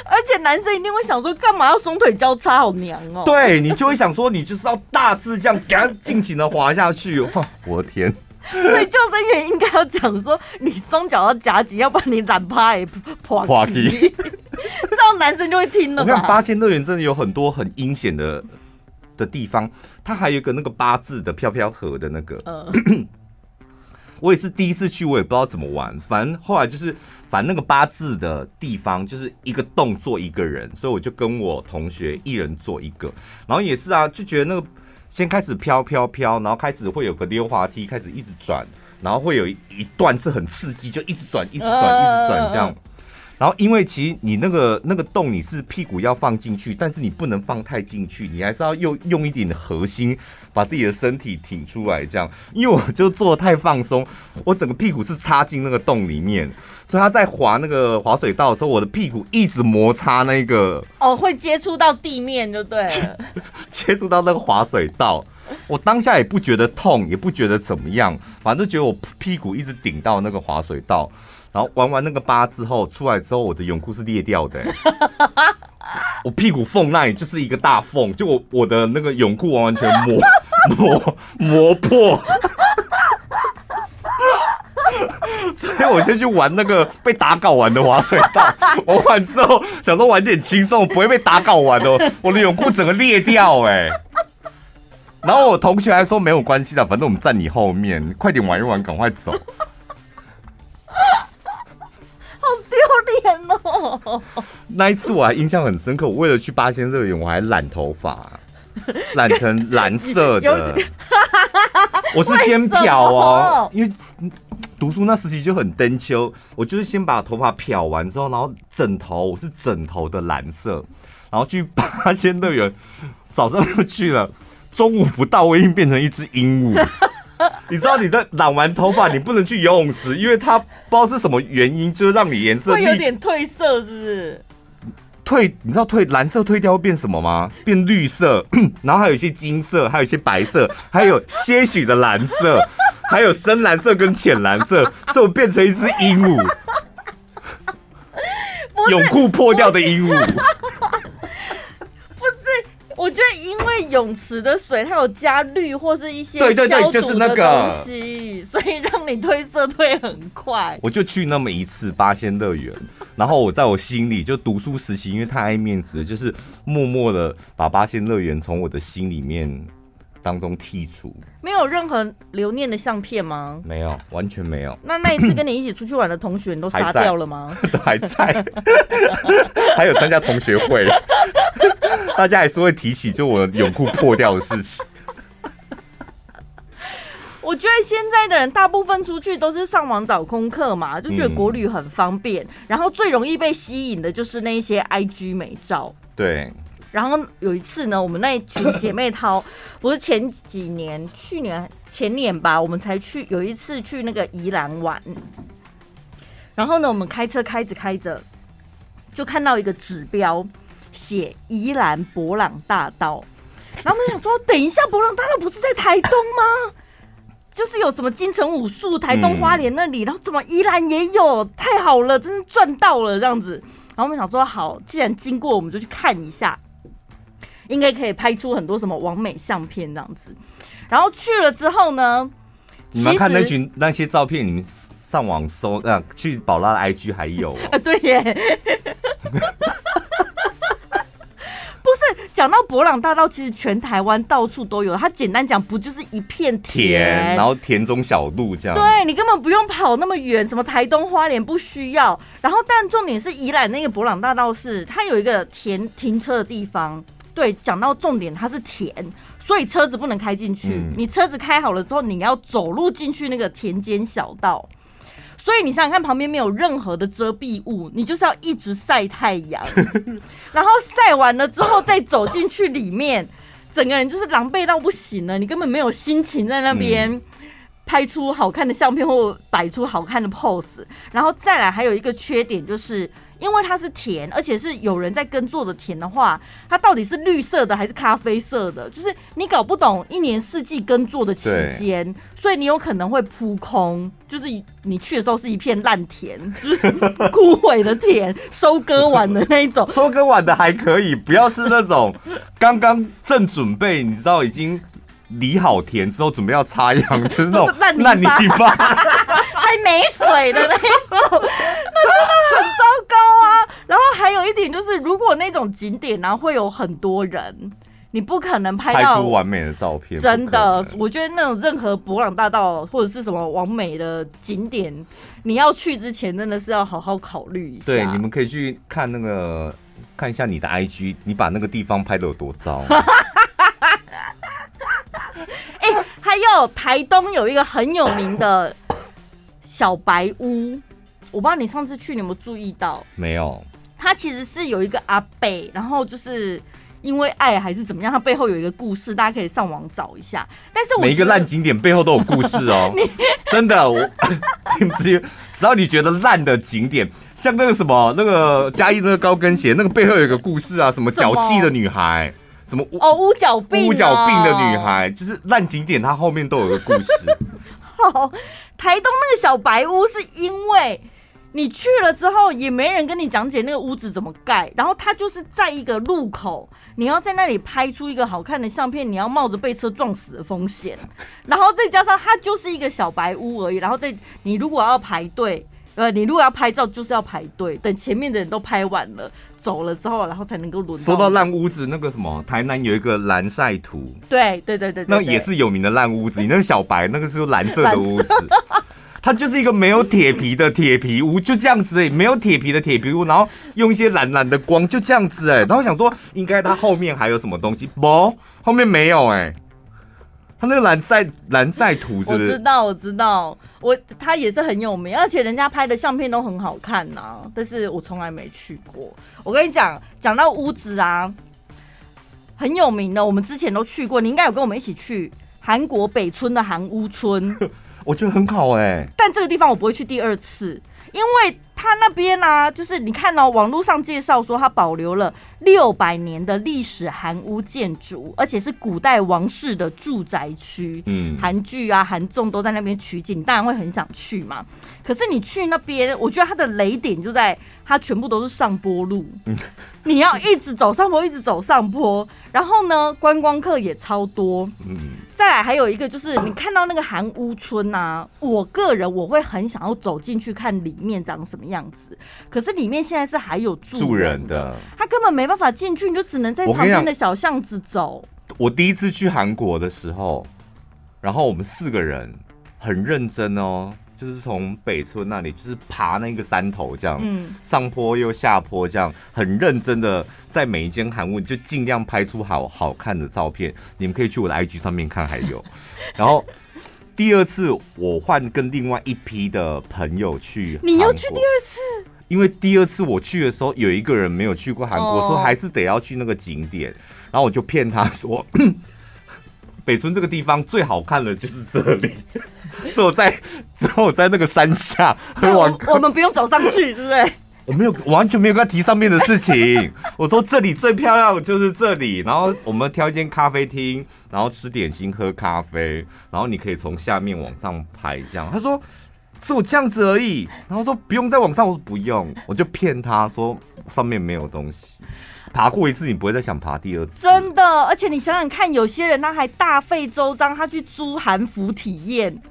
Speaker 2: 而且男生一定会想说，干嘛要双腿交叉，好娘哦。
Speaker 1: 对，你就会想说，你就是要大致这样给他尽情的滑下去。哇，我的天！
Speaker 2: 所以救生员应该要讲说，你双脚要夹紧，要不然你懒趴也破破皮。这样男生就会听了
Speaker 1: 看八仙乐园真的有很多很阴险的的地方，它还有一个那个八字的飘飘河的那个。呃、我也是第一次去，我也不知道怎么玩。反正后来就是，反正那个八字的地方就是一个洞坐一个人，所以我就跟我同学一人坐一个。然后也是啊，就觉得那个。先开始飘飘飘，然后开始会有个溜滑梯，开始一直转，然后会有一段是很刺激，就一直转，一直转，一直转这样。然后因为其实你那个那个洞你是屁股要放进去，但是你不能放太进去，你还是要用用一点核心把自己的身体挺出来这样。因为我就做得太放松，我整个屁股是插进那个洞里面。所以他在滑那个滑水道的时候，我的屁股一直摩擦那个
Speaker 2: 哦，会接触到地面就对了，
Speaker 1: 接触到那个滑水道，我当下也不觉得痛，也不觉得怎么样，反正就觉得我屁股一直顶到那个滑水道，然后玩完那个八之后出来之后，我的泳裤是裂掉的，我屁股缝那里就是一个大缝，就我我的那个泳裤完完全磨磨磨破。所以我先去玩那个被打搞完的滑水道，玩完之后想说玩点轻松，不会被打搞完哦。我的泳裤整个裂掉哎，然后我同学还说没有关系的，反正我们站你后面，快点玩一玩，赶快走。
Speaker 2: 好丢脸哦！
Speaker 1: 那一次我还印象很深刻，我为了去八仙乐园，我还染头发，染成蓝色的。我是先漂哦，因为。读书那时期就很登秋，我就是先把头发漂完之后，然后枕头我是枕头的蓝色，然后去八仙乐园，早上就去了，中午不到我已经变成一只鹦鹉。你知道你在染完头发你不能去游泳池，因为它不知道是什么原因，就是让你颜色
Speaker 2: 会有点褪色，是不是？
Speaker 1: 褪，你知道褪蓝色褪掉会变什么吗？变绿色，然后还有一些金色，还有一些白色，还有些许的蓝色。还有深蓝色跟浅蓝色，所以我变成一只鹦鹉，泳裤破掉的
Speaker 2: 鹦鹉。我觉得因为泳池的水它有加氯或是一些
Speaker 1: 对对对，就是那个
Speaker 2: 东西，所以让你褪色褪很快。
Speaker 1: 我就去那么一次八仙乐园，然后我在我心里就读书时期，因为太爱面子，就是默默的把八仙乐园从我的心里面。当中剔除，
Speaker 2: 没有任何留念的相片吗？
Speaker 1: 没有，完全没有。
Speaker 2: 那那一次跟你一起出去玩的同学，你都杀掉了吗？
Speaker 1: 都还在，还有参加同学会，大家还是会提起就我泳裤破掉的事情。
Speaker 2: 我觉得现在的人大部分出去都是上网找功课嘛，就觉得国旅很方便，嗯、然后最容易被吸引的就是那些 IG 美照。
Speaker 1: 对。
Speaker 2: 然后有一次呢，我们那一群姐妹淘，不是前几年、去年、前年吧，我们才去有一次去那个宜兰玩。然后呢，我们开车开着开着，就看到一个指标写宜兰博朗大道。然后我们想说，等一下，博朗大道不是在台东吗？就是有什么金城武树、台东花莲那里，然后怎么宜兰也有？太好了，真是赚到了这样子。然后我们想说，好，既然经过，我们就去看一下。应该可以拍出很多什么完美相片这样子，然后去了之后呢，
Speaker 1: 你们看那群那些照片，你们上网搜啊，去宝拉的 IG 还有
Speaker 2: 啊，对耶，不是讲到博朗大道，其实全台湾到处都有，它简单讲不就是一片田，
Speaker 1: 田然后田中小路这样，
Speaker 2: 对你根本不用跑那么远，什么台东花莲不需要，然后但重点是宜兰那个博朗大道是它有一个田停车的地方。对，讲到重点，它是田，所以车子不能开进去。嗯、你车子开好了之后，你要走路进去那个田间小道。所以你想想看，旁边没有任何的遮蔽物，你就是要一直晒太阳，然后晒完了之后再走进去里面，整个人就是狼狈到不行了。你根本没有心情在那边拍出好看的相片或摆出好看的 pose。然后再来还有一个缺点就是。因为它是田，而且是有人在耕作的田的话，它到底是绿色的还是咖啡色的？就是你搞不懂一年四季耕作的期间，所以你有可能会扑空。就是你去的时候是一片烂田，就是 枯萎的田，收割完的那一种。
Speaker 1: 收割完的还可以，不要是那种刚刚正准备，你知道已经理好田之后准备要插秧，就是那种 烂烂泥巴，
Speaker 2: 还没水的那种，那真的很糟糕。然后还有一点就是，如果那种景点然后会有很多人，你不可能拍到
Speaker 1: 拍出完美的照片。
Speaker 2: 真的，我觉得那种任何博朗大道或者是什么完美的景点，你要去之前真的是要好好考虑一下。
Speaker 1: 对，你们可以去看那个看一下你的 IG，你把那个地方拍的有多糟。
Speaker 2: 哎、欸，还有台东有一个很有名的小白屋。我不知道你上次去你有没有注意到？
Speaker 1: 没有。
Speaker 2: 他其实是有一个阿贝，然后就是因为爱还是怎么样，他背后有一个故事，大家可以上网找一下。但是我
Speaker 1: 每一个烂景点背后都有故事哦，真的。我 只有只要你觉得烂的景点，像那个什么那个嘉义那个高跟鞋，那个背后有一个故事啊，什么脚气的女孩，什么
Speaker 2: 哦乌脚病乌
Speaker 1: 脚病的女孩，就是烂景点，它后面都有个故事。
Speaker 2: 好，台东那个小白屋是因为。你去了之后，也没人跟你讲解那个屋子怎么盖，然后它就是在一个路口，你要在那里拍出一个好看的相片，你要冒着被车撞死的风险，然后再加上它就是一个小白屋而已，然后再你如果要排队，呃，你如果要拍照就是要排队，等前面的人都拍完了走了之后，然后才能够轮到。
Speaker 1: 说到烂屋子，那个什么，台南有一个蓝晒图，
Speaker 2: 对对对对，对，
Speaker 1: 那也是有名的烂屋子，你那个小白那个是蓝色的屋子。它就是一个没有铁皮的铁皮屋，就这样子哎、欸，没有铁皮的铁皮屋，然后用一些蓝蓝的光，就这样子哎、欸，然后想说应该它后面还有什么东西，不，后面没有哎、欸，它那个蓝晒蓝晒图是不是？
Speaker 2: 我知道，我知道，我它也是很有名，而且人家拍的相片都很好看呐、啊，但是我从来没去过。我跟你讲，讲到屋子啊，很有名的，我们之前都去过，你应该有跟我们一起去韩国北村的韩屋村。
Speaker 1: 我觉得很好哎、欸，
Speaker 2: 但这个地方我不会去第二次，因为它那边呢、啊，就是你看到、哦、网络上介绍说它保留了六百年的历史韩屋建筑，而且是古代王室的住宅区。嗯，韩剧啊、韩综都在那边取景，当然会很想去嘛。可是你去那边，我觉得它的雷点就在它全部都是上坡路，嗯、你要一直走上坡，一直走上坡，然后呢，观光客也超多。嗯。再来还有一个就是，你看到那个韩屋村啊，我个人我会很想要走进去看里面长什么样子。可是里面现在是还有住人的，他根本没办法进去，你就只能在旁边的小巷子走。
Speaker 1: 我第一次去韩国的时候，然后我们四个人很认真哦。就是从北村那里，就是爬那个山头这样，嗯，上坡又下坡这样，很认真的在每一间韩屋就尽量拍出好好看的照片。你们可以去我的 IG 上面看，还有。然后第二次我换跟另外一批的朋友去，
Speaker 2: 你要去第二次？
Speaker 1: 因为第二次我去的时候，有一个人没有去过韩国，说还是得要去那个景点，然后我就骗他说，北村这个地方最好看的就是这里。之后在之后在那个山下，
Speaker 2: 我我们不用走上去，对不对？
Speaker 1: 我没有完全没有跟他提上面的事情。我说这里最漂亮的就是这里，然后我们挑一间咖啡厅，然后吃点心喝咖啡，然后你可以从下面往上拍，这样。他说只有这样子而已，然后说不用再往上，我说不用，我就骗他说上面没有东西。爬过一次，你不会再想爬第二次。
Speaker 2: 真的，而且你想想看，有些人他还大费周章，他去租韩服体验。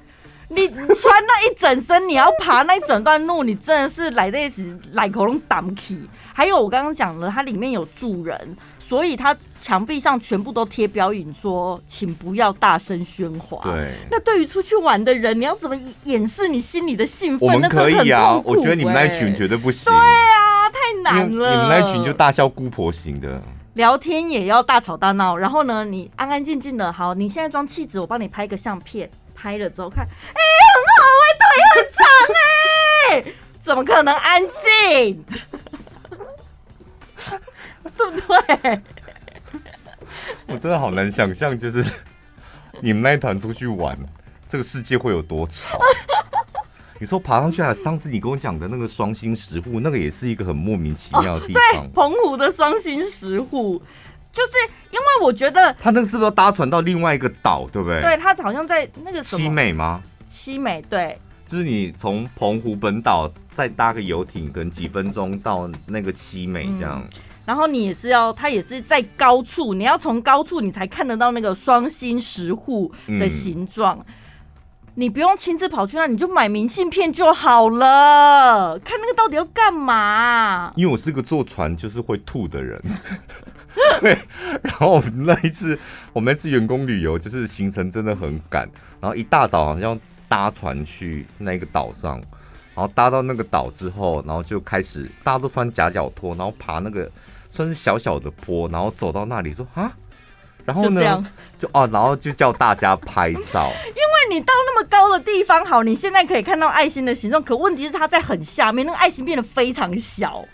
Speaker 2: 你穿那一整身，你要爬那一整段路，你真的是来得及来口龙挡起。还有我刚刚讲了，它里面有住人，所以它墙壁上全部都贴标语说，请不要大声喧哗。
Speaker 1: 对，
Speaker 2: 那对于出去玩的人，你要怎么掩饰你心里的兴奋？
Speaker 1: 我们可以啊，我觉得你们那一群绝对不行。
Speaker 2: 对啊，太难了。
Speaker 1: 你们那一群就大笑姑婆型的，
Speaker 2: 聊天也要大吵大闹，然后呢，你安安静静的，好，你现在装气质，我帮你拍个相片。拍了之后看，哎、欸，很好，哎，腿很长，哎，怎么可能安静？对不对？
Speaker 1: 我真的好难想象，就是你们那一团出去玩，这个世界会有多吵。你说爬上去啊？上次你跟我讲的那个双星石户，那个也是一个很莫名其妙的地方。
Speaker 2: 对，澎湖的双星石户，就是因为我觉得
Speaker 1: 他那个是不是要搭船到另外一个岛，对不对？
Speaker 2: 对，他好像在那个
Speaker 1: 七美吗？
Speaker 2: 七美，对，
Speaker 1: 就是你从澎湖本岛再搭个游艇，可能几分钟到那个七美这样。嗯
Speaker 2: 然后你也是要，它也是在高处，你要从高处你才看得到那个双星石户的形状。嗯、你不用亲自跑去那，你就买明信片就好了。看那个到底要干嘛？
Speaker 1: 因为我是个坐船就是会吐的人，对。然后那一次，我们那次员工旅游就是行程真的很赶，然后一大早好像搭船去那个岛上，然后搭到那个岛之后，然后就开始大家都穿夹脚拖，然后爬那个。算是小小的坡，然后走到那里说啊，然后呢就，就哦，然后就叫大家拍照。
Speaker 2: 因为你到那么高的地方，好，你现在可以看到爱心的形状，可问题是它在很下面，那个爱心变得非常小。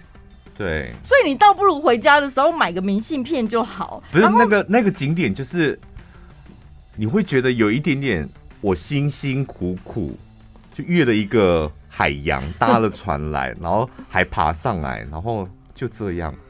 Speaker 1: 对，
Speaker 2: 所以你倒不如回家的时候买个明信片就好。
Speaker 1: 不是那个那个景点，就是你会觉得有一点点，我辛辛苦苦就越了一个海洋，搭了船来，然后还爬上来，然后就这样。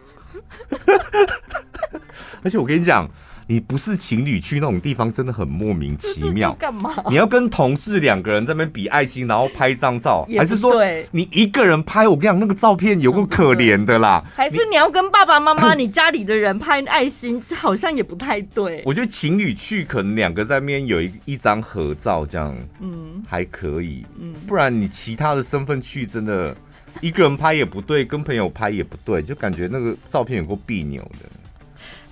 Speaker 1: 而且我跟你讲，你不是情侣去那种地方，真的很莫名其妙。
Speaker 2: 干嘛？
Speaker 1: 你要跟同事两个人在那边比爱心，然后拍一张照，还是说你一个人拍？我跟你讲，那个照片有够可怜的啦。
Speaker 2: 还是你要跟爸爸妈妈、你家里的人拍爱心，好像也不太对。
Speaker 1: 我觉得情侣去可能两个在那边有一一张合照，这样嗯还可以。嗯，不然你其他的身份去真的。一个人拍也不对，跟朋友拍也不对，就感觉那个照片有够别扭的。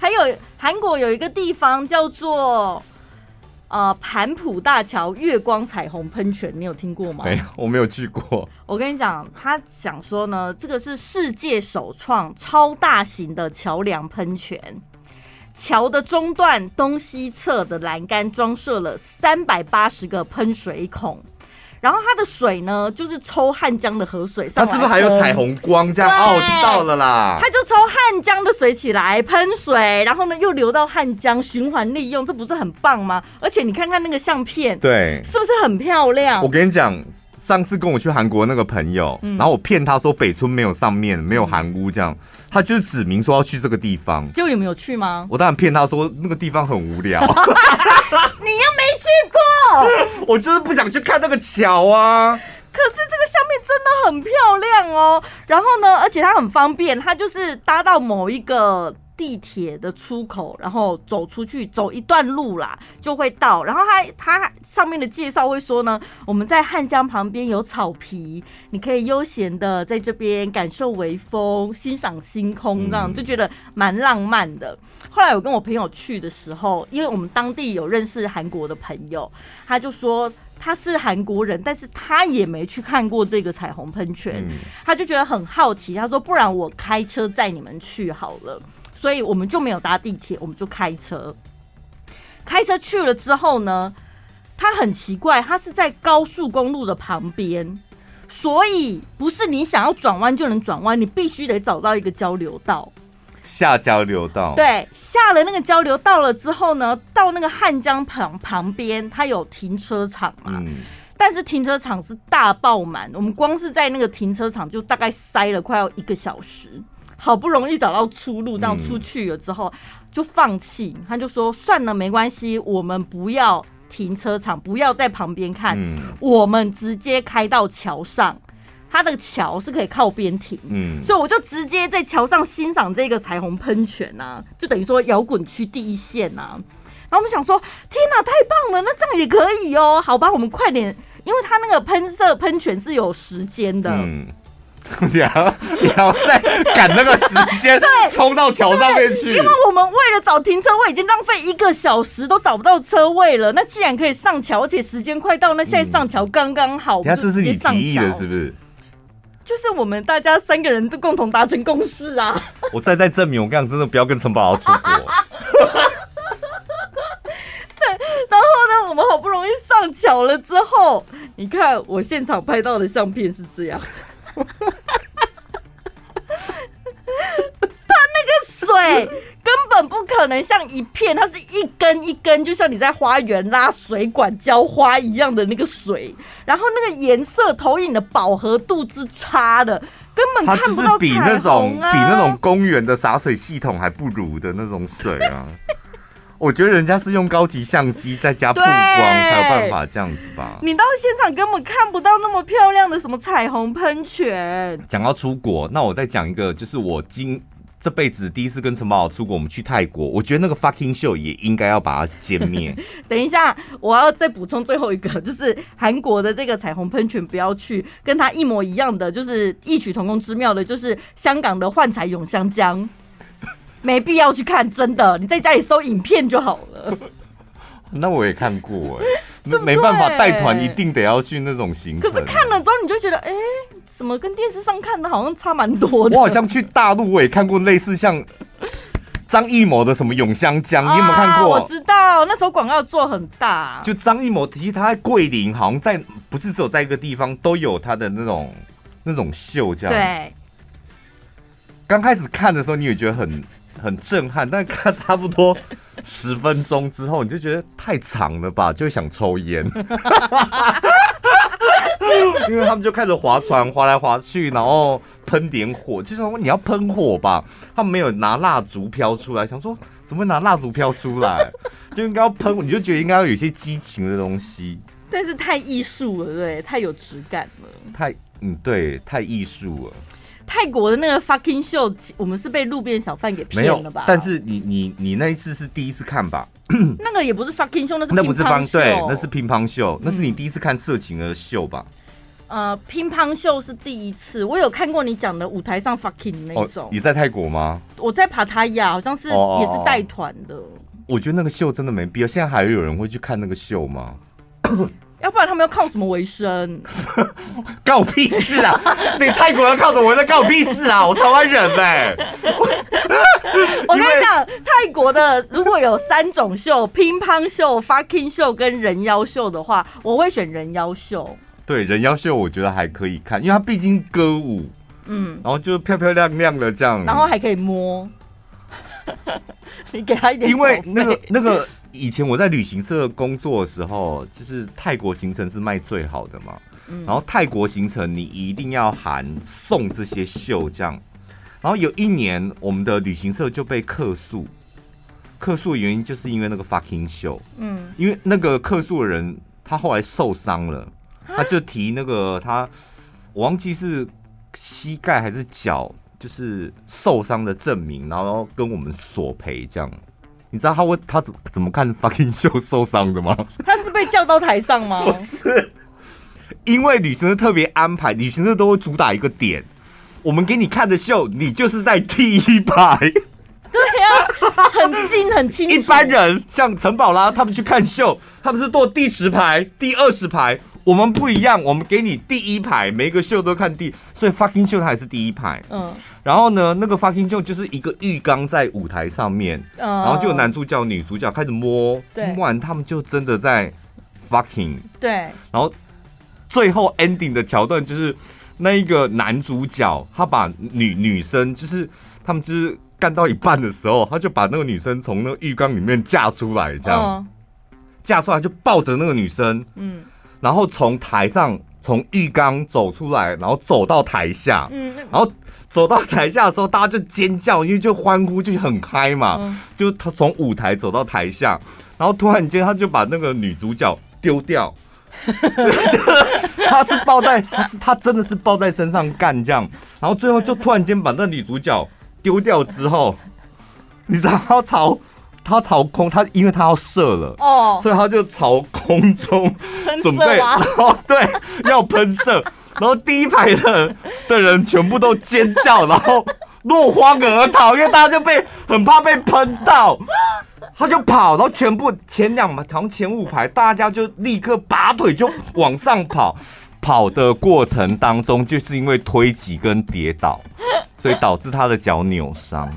Speaker 2: 还有韩国有一个地方叫做呃盘浦大桥月光彩虹喷泉，你有听过吗？
Speaker 1: 没有，我没有去过。
Speaker 2: 我跟你讲，他想说呢，这个是世界首创超大型的桥梁喷泉，桥的中段东西侧的栏杆装设了三百八十个喷水孔。然后它的水呢，就是抽汉江的河水上来，
Speaker 1: 它是不是还有彩虹光这样？哦，我知道了啦。
Speaker 2: 它就抽汉江的水起来喷水，然后呢又流到汉江循环利用，这不是很棒吗？而且你看看那个相片，
Speaker 1: 对，是
Speaker 2: 不是很漂亮？
Speaker 1: 我跟你讲，上次跟我去韩国那个朋友，嗯、然后我骗他说北村没有上面没有韩屋这样，他就是指明说要去这个地方。
Speaker 2: 结果你们有去吗？
Speaker 1: 我当然骗他说那个地方很无聊。
Speaker 2: 你又没去过，
Speaker 1: 我就是不想去看那个桥啊。
Speaker 2: 可是这个下面真的很漂亮哦。然后呢，而且它很方便，它就是搭到某一个。地铁的出口，然后走出去，走一段路啦，就会到。然后它它上面的介绍会说呢，我们在汉江旁边有草皮，你可以悠闲的在这边感受微风，欣赏星空，这样就觉得蛮浪漫的。后来我跟我朋友去的时候，因为我们当地有认识韩国的朋友，他就说他是韩国人，但是他也没去看过这个彩虹喷泉，他就觉得很好奇，他说不然我开车载你们去好了。所以我们就没有搭地铁，我们就开车。开车去了之后呢，它很奇怪，它是在高速公路的旁边，所以不是你想要转弯就能转弯，你必须得找到一个交流道。
Speaker 1: 下交流道。
Speaker 2: 对，下了那个交流道了之后呢，到那个汉江旁旁边，它有停车场嘛。嗯。但是停车场是大爆满，我们光是在那个停车场就大概塞了快要一个小时。好不容易找到出路，这样出去了之后就放弃。他就说：“算了，没关系，我们不要停车场，不要在旁边看，我们直接开到桥上。它的桥是可以靠边停，所以我就直接在桥上欣赏这个彩虹喷泉啊，就等于说摇滚区第一线啊。然后我们想说：天哪，太棒了！那这样也可以哦。好吧，我们快点，因为它那个喷射喷泉是有时间的。”
Speaker 1: 你要你要再赶那个时间，冲到桥上面去。
Speaker 2: 因为我们为了找停车位，已经浪费一个小时都找不到车位了。那既然可以上桥，而且时间快到，那现在上桥刚刚好。
Speaker 1: 你看，这是你提议的，是不是？
Speaker 2: 就是我们大家三个人都共同达成共识啊！
Speaker 1: 我再再证明，我跟你讲，真的不要跟陈宝豪出国。
Speaker 2: 对，然后呢，我们好不容易上桥了之后，你看我现场拍到的相片是这样。他那个水根本本不可能像一片，它是一根一根，就像你在花园拉水管浇花一样的那个水，然后那个颜色投影的饱和度之差的，根本看不到
Speaker 1: 比那种比那种公园的洒水系统还不如的那种水啊！我觉得人家是用高级相机再加曝光才有办法这样子吧？
Speaker 2: 你到现场根本看不到那么漂亮的什么彩虹喷泉。
Speaker 1: 讲到出国，那我再讲一个，就是我今这辈子第一次跟陈宝出国，我们去泰国，我觉得那个 fucking show 也应该要把它歼灭。
Speaker 2: 等一下，我要再补充最后一个，就是韩国的这个彩虹喷泉不要去，跟它一模一样的，就是异曲同工之妙的，就是香港的幻彩永香江。没必要去看，真的，你在家里搜影片就好了。
Speaker 1: 那我也看过哎，那没办法，带团一定得要去那种行程。
Speaker 2: 可是看了之后，你就觉得，哎，怎么跟电视上看的好像差蛮多的？
Speaker 1: 我好像去大陆，我也看过类似像张艺谋的什么永香江，你有没有看过？
Speaker 2: 我知道，那时候广告做很大。
Speaker 1: 就张艺谋，其实他在桂林，好像在不是只有在一个地方都有他的那种那种秀，这样。
Speaker 2: 对。
Speaker 1: 刚开始看的时候，你也觉得很。很震撼，但看差不多十分钟之后，你就觉得太长了吧，就想抽烟。因为他们就开始划船，划来划去，然后喷点火，就说你要喷火吧，他们没有拿蜡烛飘出来，想说怎么会拿蜡烛飘出来，就应该要喷，你就觉得应该要有一些激情的东西。
Speaker 2: 但是太艺术了，对，太有质感了。
Speaker 1: 太，嗯，对，太艺术了。
Speaker 2: 泰国的那个 fucking show，我们是被路边小贩给骗了吧？
Speaker 1: 但是你你你那一次是第一次看吧？
Speaker 2: 那个也不是 fucking show，那是
Speaker 1: 那不是方对，那是乒乓秀，那是你第一次看色情的秀吧？
Speaker 2: 呃，乒乓秀是第一次，我有看过你讲的舞台上 fucking 那种。
Speaker 1: 你在泰国吗？
Speaker 2: 我在帕塔亚，好像是也是带团的。
Speaker 1: 我觉得那个秀真的没必要。现在还有人会去看那个秀吗？
Speaker 2: 要不然他们要靠什么为生？
Speaker 1: 关我屁事啊！你泰国人靠什么为生？关我屁事啊！我台湾人呗。
Speaker 2: 我跟你讲，泰国的如果有三种秀：乒乓秀、fucking 秀跟人妖秀的话，我会选人妖秀。
Speaker 1: 对，人妖秀我觉得还可以看，因为它毕竟歌舞，嗯，然后就漂漂亮亮的这样，
Speaker 2: 然后还可以摸。你给他一点，
Speaker 1: 因为那个那个。以前我在旅行社工作的时候，就是泰国行程是卖最好的嘛。然后泰国行程你一定要含送这些秀这样。然后有一年我们的旅行社就被客诉，客诉的原因就是因为那个 fucking 秀。嗯，因为那个客诉的人他后来受伤了，他就提那个他我忘记是膝盖还是脚，就是受伤的证明，然后跟我们索赔这样。你知道他会他怎怎么看 fucking 秀受伤的吗？
Speaker 2: 他是被叫到台上吗？
Speaker 1: 不是，因为旅行社特别安排，旅行社都会主打一个点，我们给你看的秀，你就是在第一排。
Speaker 2: 对呀、啊，很近很清楚。
Speaker 1: 一般人像陈宝拉他们去看秀，他们是坐第十排、第二十排。我们不一样，我们给你第一排，每一个秀都看第，所以 fucking 秀它还是第一排。嗯，然后呢，那个 fucking 秀就是一个浴缸在舞台上面，嗯，然后就有男主角、女主角开始摸，对，摸完他们就真的在 fucking，
Speaker 2: 对，
Speaker 1: 然后最后 ending 的桥段就是那一个男主角他把女女生就是他们就是干到一半的时候，他就把那个女生从那个浴缸里面架出来，这样，架出来就抱着那个女生，嗯。然后从台上从浴缸走出来，然后走到台下，嗯，然后走到台下的时候，大家就尖叫，因为就欢呼，就很嗨嘛。嗯、就他从舞台走到台下，然后突然间他就把那个女主角丢掉，他是抱在，他是他真的是抱在身上干这样，然后最后就突然间把那女主角丢掉之后，你知道他朝。他朝空，他因为他要射了哦所以他就朝空中准备，然后对要喷射，然后第一排的的人全部都尖叫，然后落荒而逃，因为大家就被很怕被喷到，他就跑，然后全部前两排，好像前五排，大家就立刻拔腿就往上跑，跑的过程当中就是因为推挤跟跌倒，所以导致他的脚扭伤。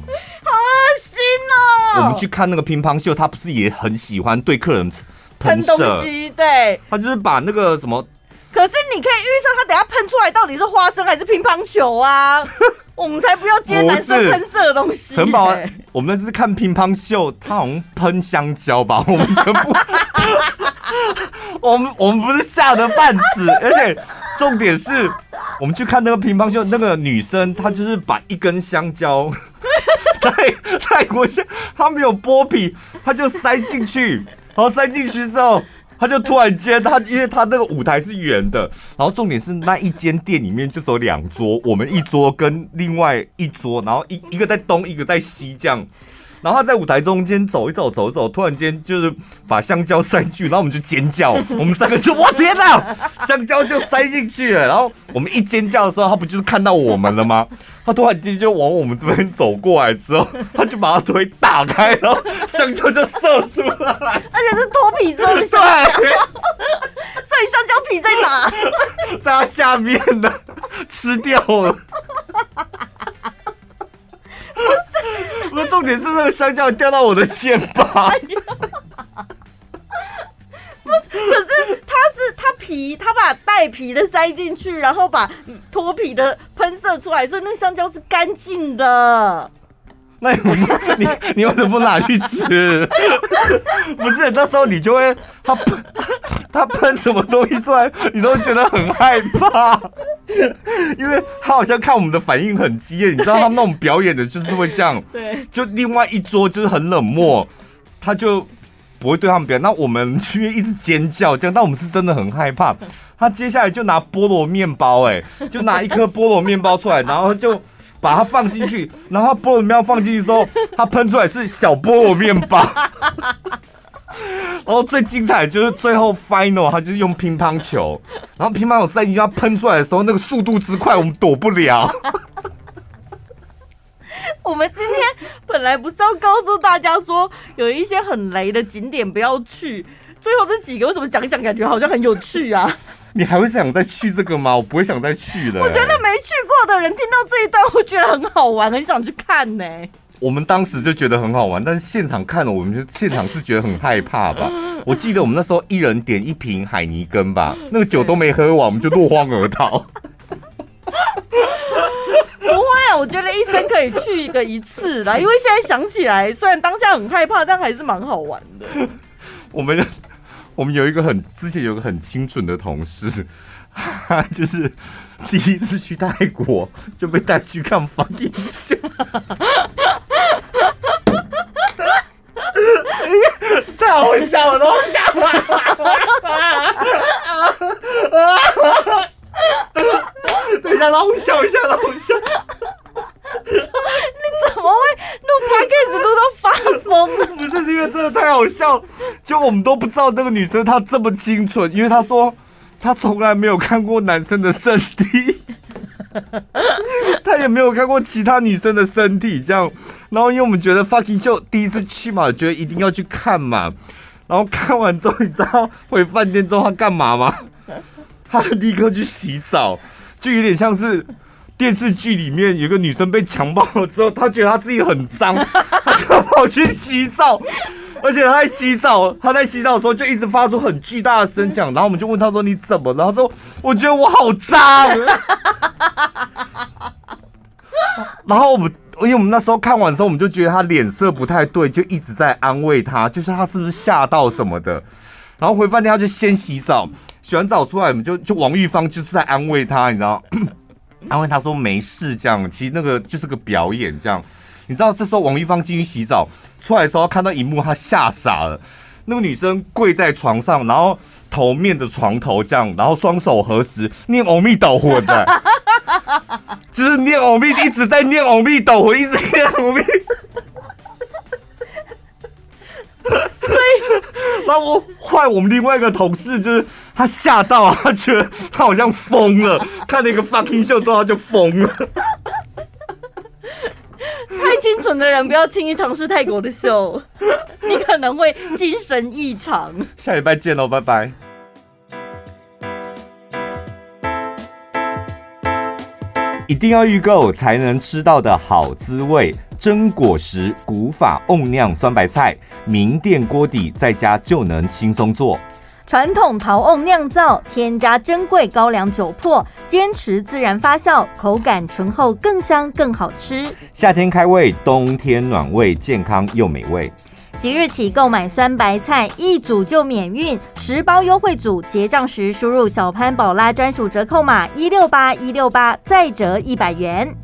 Speaker 1: 我们去看那个乒乓秀，他不是也很喜欢对客人喷东西？
Speaker 2: 对，
Speaker 1: 他就是把那个什么。
Speaker 2: 可是你可以预测他等下喷出来到底是花生还是乒乓球啊？我们才不要接男生喷射的东西。
Speaker 1: 城堡，我们那次看乒乓秀，他好像喷香蕉吧，我们全部，我们我们不是吓得半死，而且重点是，我们去看那个乒乓秀，那个女生她就是把一根香蕉，泰泰国他，没有剥皮，他就塞进去，然后塞进去之后。他就突然间，他因为他那个舞台是圆的，然后重点是那一间店里面就只有两桌，我们一桌跟另外一桌，然后一一个在东，一个在西这样。然后他在舞台中间走一走，走一走，突然间就是把香蕉塞进去，然后我们就尖叫，我们三个就 哇天哪，香蕉就塞进去了。然后我们一尖叫的时候，他不就是看到我们了吗？他突然间就往我们这边走过来之后，他就把他腿打开，然后香蕉就射出来，
Speaker 2: 而且是脱皮之后的香蕉。对，所以香蕉皮在哪？
Speaker 1: 在他下面呢，吃掉了。不是，重点是那个香蕉掉到我的肩膀。
Speaker 2: 不是，可是它是它皮，它把带皮的塞进去，然后把脱皮的喷射出来，所以那香蕉是干净的。
Speaker 1: 那 你你你为什么不拿去吃？不是，那时候你就会他喷他喷什么东西出来，你都觉得很害怕，因为他好像看我们的反应很激烈，你知道他们那种表演的就是会这样，
Speaker 2: 对，
Speaker 1: 就另外一桌就是很冷漠，他就不会对他们表演，那我们却一直尖叫这样，但我们是真的很害怕。他接下来就拿菠萝面包，哎，就拿一颗菠萝面包出来，然后就。把它放进去，然后菠萝面包放进去之后，它喷出来是小菠萝面包。然后最精彩的就是最后 final，它就是用乒乓球，然后乒乓球塞进去，它喷出来的时候，那个速度之快，我们躲不了。
Speaker 2: 我们今天本来不是要告诉大家说有一些很雷的景点不要去，最后这几个我怎么讲一讲，感觉好像很有趣啊。
Speaker 1: 你还会想再去这个吗？我不会想再去了。
Speaker 2: 我觉得没去过的人听到这一段，会觉得很好玩，很想去看呢。
Speaker 1: 我们当时就觉得很好玩，但是现场看了，我们就现场是觉得很害怕吧。我记得我们那时候一人点一瓶海尼根吧，那个酒都没喝完，我们就落荒而逃。
Speaker 2: 不会啊，我觉得一生可以去一个一次啦，因为现在想起来，虽然当下很害怕，但还是蛮好玩的。
Speaker 1: 我们。我们有一个很之前有一个很清纯的同事，他 就是第一次去泰国就被带去看 fucking show，太好笑了，都笑了，等一下，让我笑一下，让我笑。
Speaker 2: 你怎么会录 podcast 录到发疯了？
Speaker 1: 不是因为真的太好笑，就我们都不知道那个女生她这么清纯，因为她说她从来没有看过男生的身体，她也没有看过其他女生的身体，这样。然后因为我们觉得 fucking show 第一次去嘛，觉得一定要去看嘛。然后看完之后，你知道回饭店之后她干嘛吗？她立刻去洗澡，就有点像是。电视剧里面有个女生被强暴了之后，她觉得她自己很脏，她就跑去洗澡，而且她在洗澡，她在洗澡的时候就一直发出很巨大的声响，然后我们就问她说：“你怎么了？”她说：“我觉得我好脏。”然后我们因为我们那时候看完之后，我们就觉得她脸色不太对，就一直在安慰她，就是她是不是吓到什么的。然后回饭店，她就先洗澡，洗完澡出来，我们就就王玉芳就是在安慰她，你知道。安慰他说没事，这样其实那个就是个表演，这样你知道？这时候王一芳进去洗澡出来的时候，看到一幕，他吓傻了。那个女生跪在床上，然后头面的床头这样，然后双手合十念阿弥陀佛的，就是念阿弥，一直在念阿弥陀佛，一直念阿弥。所以，然后我换我们另外一个同事就是。他吓到啊！他觉得他好像疯了，看了一个 fucking show 之后他就疯了。
Speaker 2: 太清纯的人不要轻易尝试泰国的秀，你可能会精神异常。
Speaker 1: 下礼拜见喽，拜拜。一定要预购才能吃到的好滋味，真果实古法瓮酿酸白菜，名店锅底在家就能轻松做。
Speaker 2: 传统陶瓮酿造，添加珍贵高粱酒粕，坚持自然发酵，口感醇厚，更香更好吃。
Speaker 1: 夏天开胃，冬天暖胃，健康又美味。
Speaker 2: 即日起购买酸白菜一组就免运，十包优惠组结账时输入小潘宝拉专属折扣码一六八一六八，再折一百元。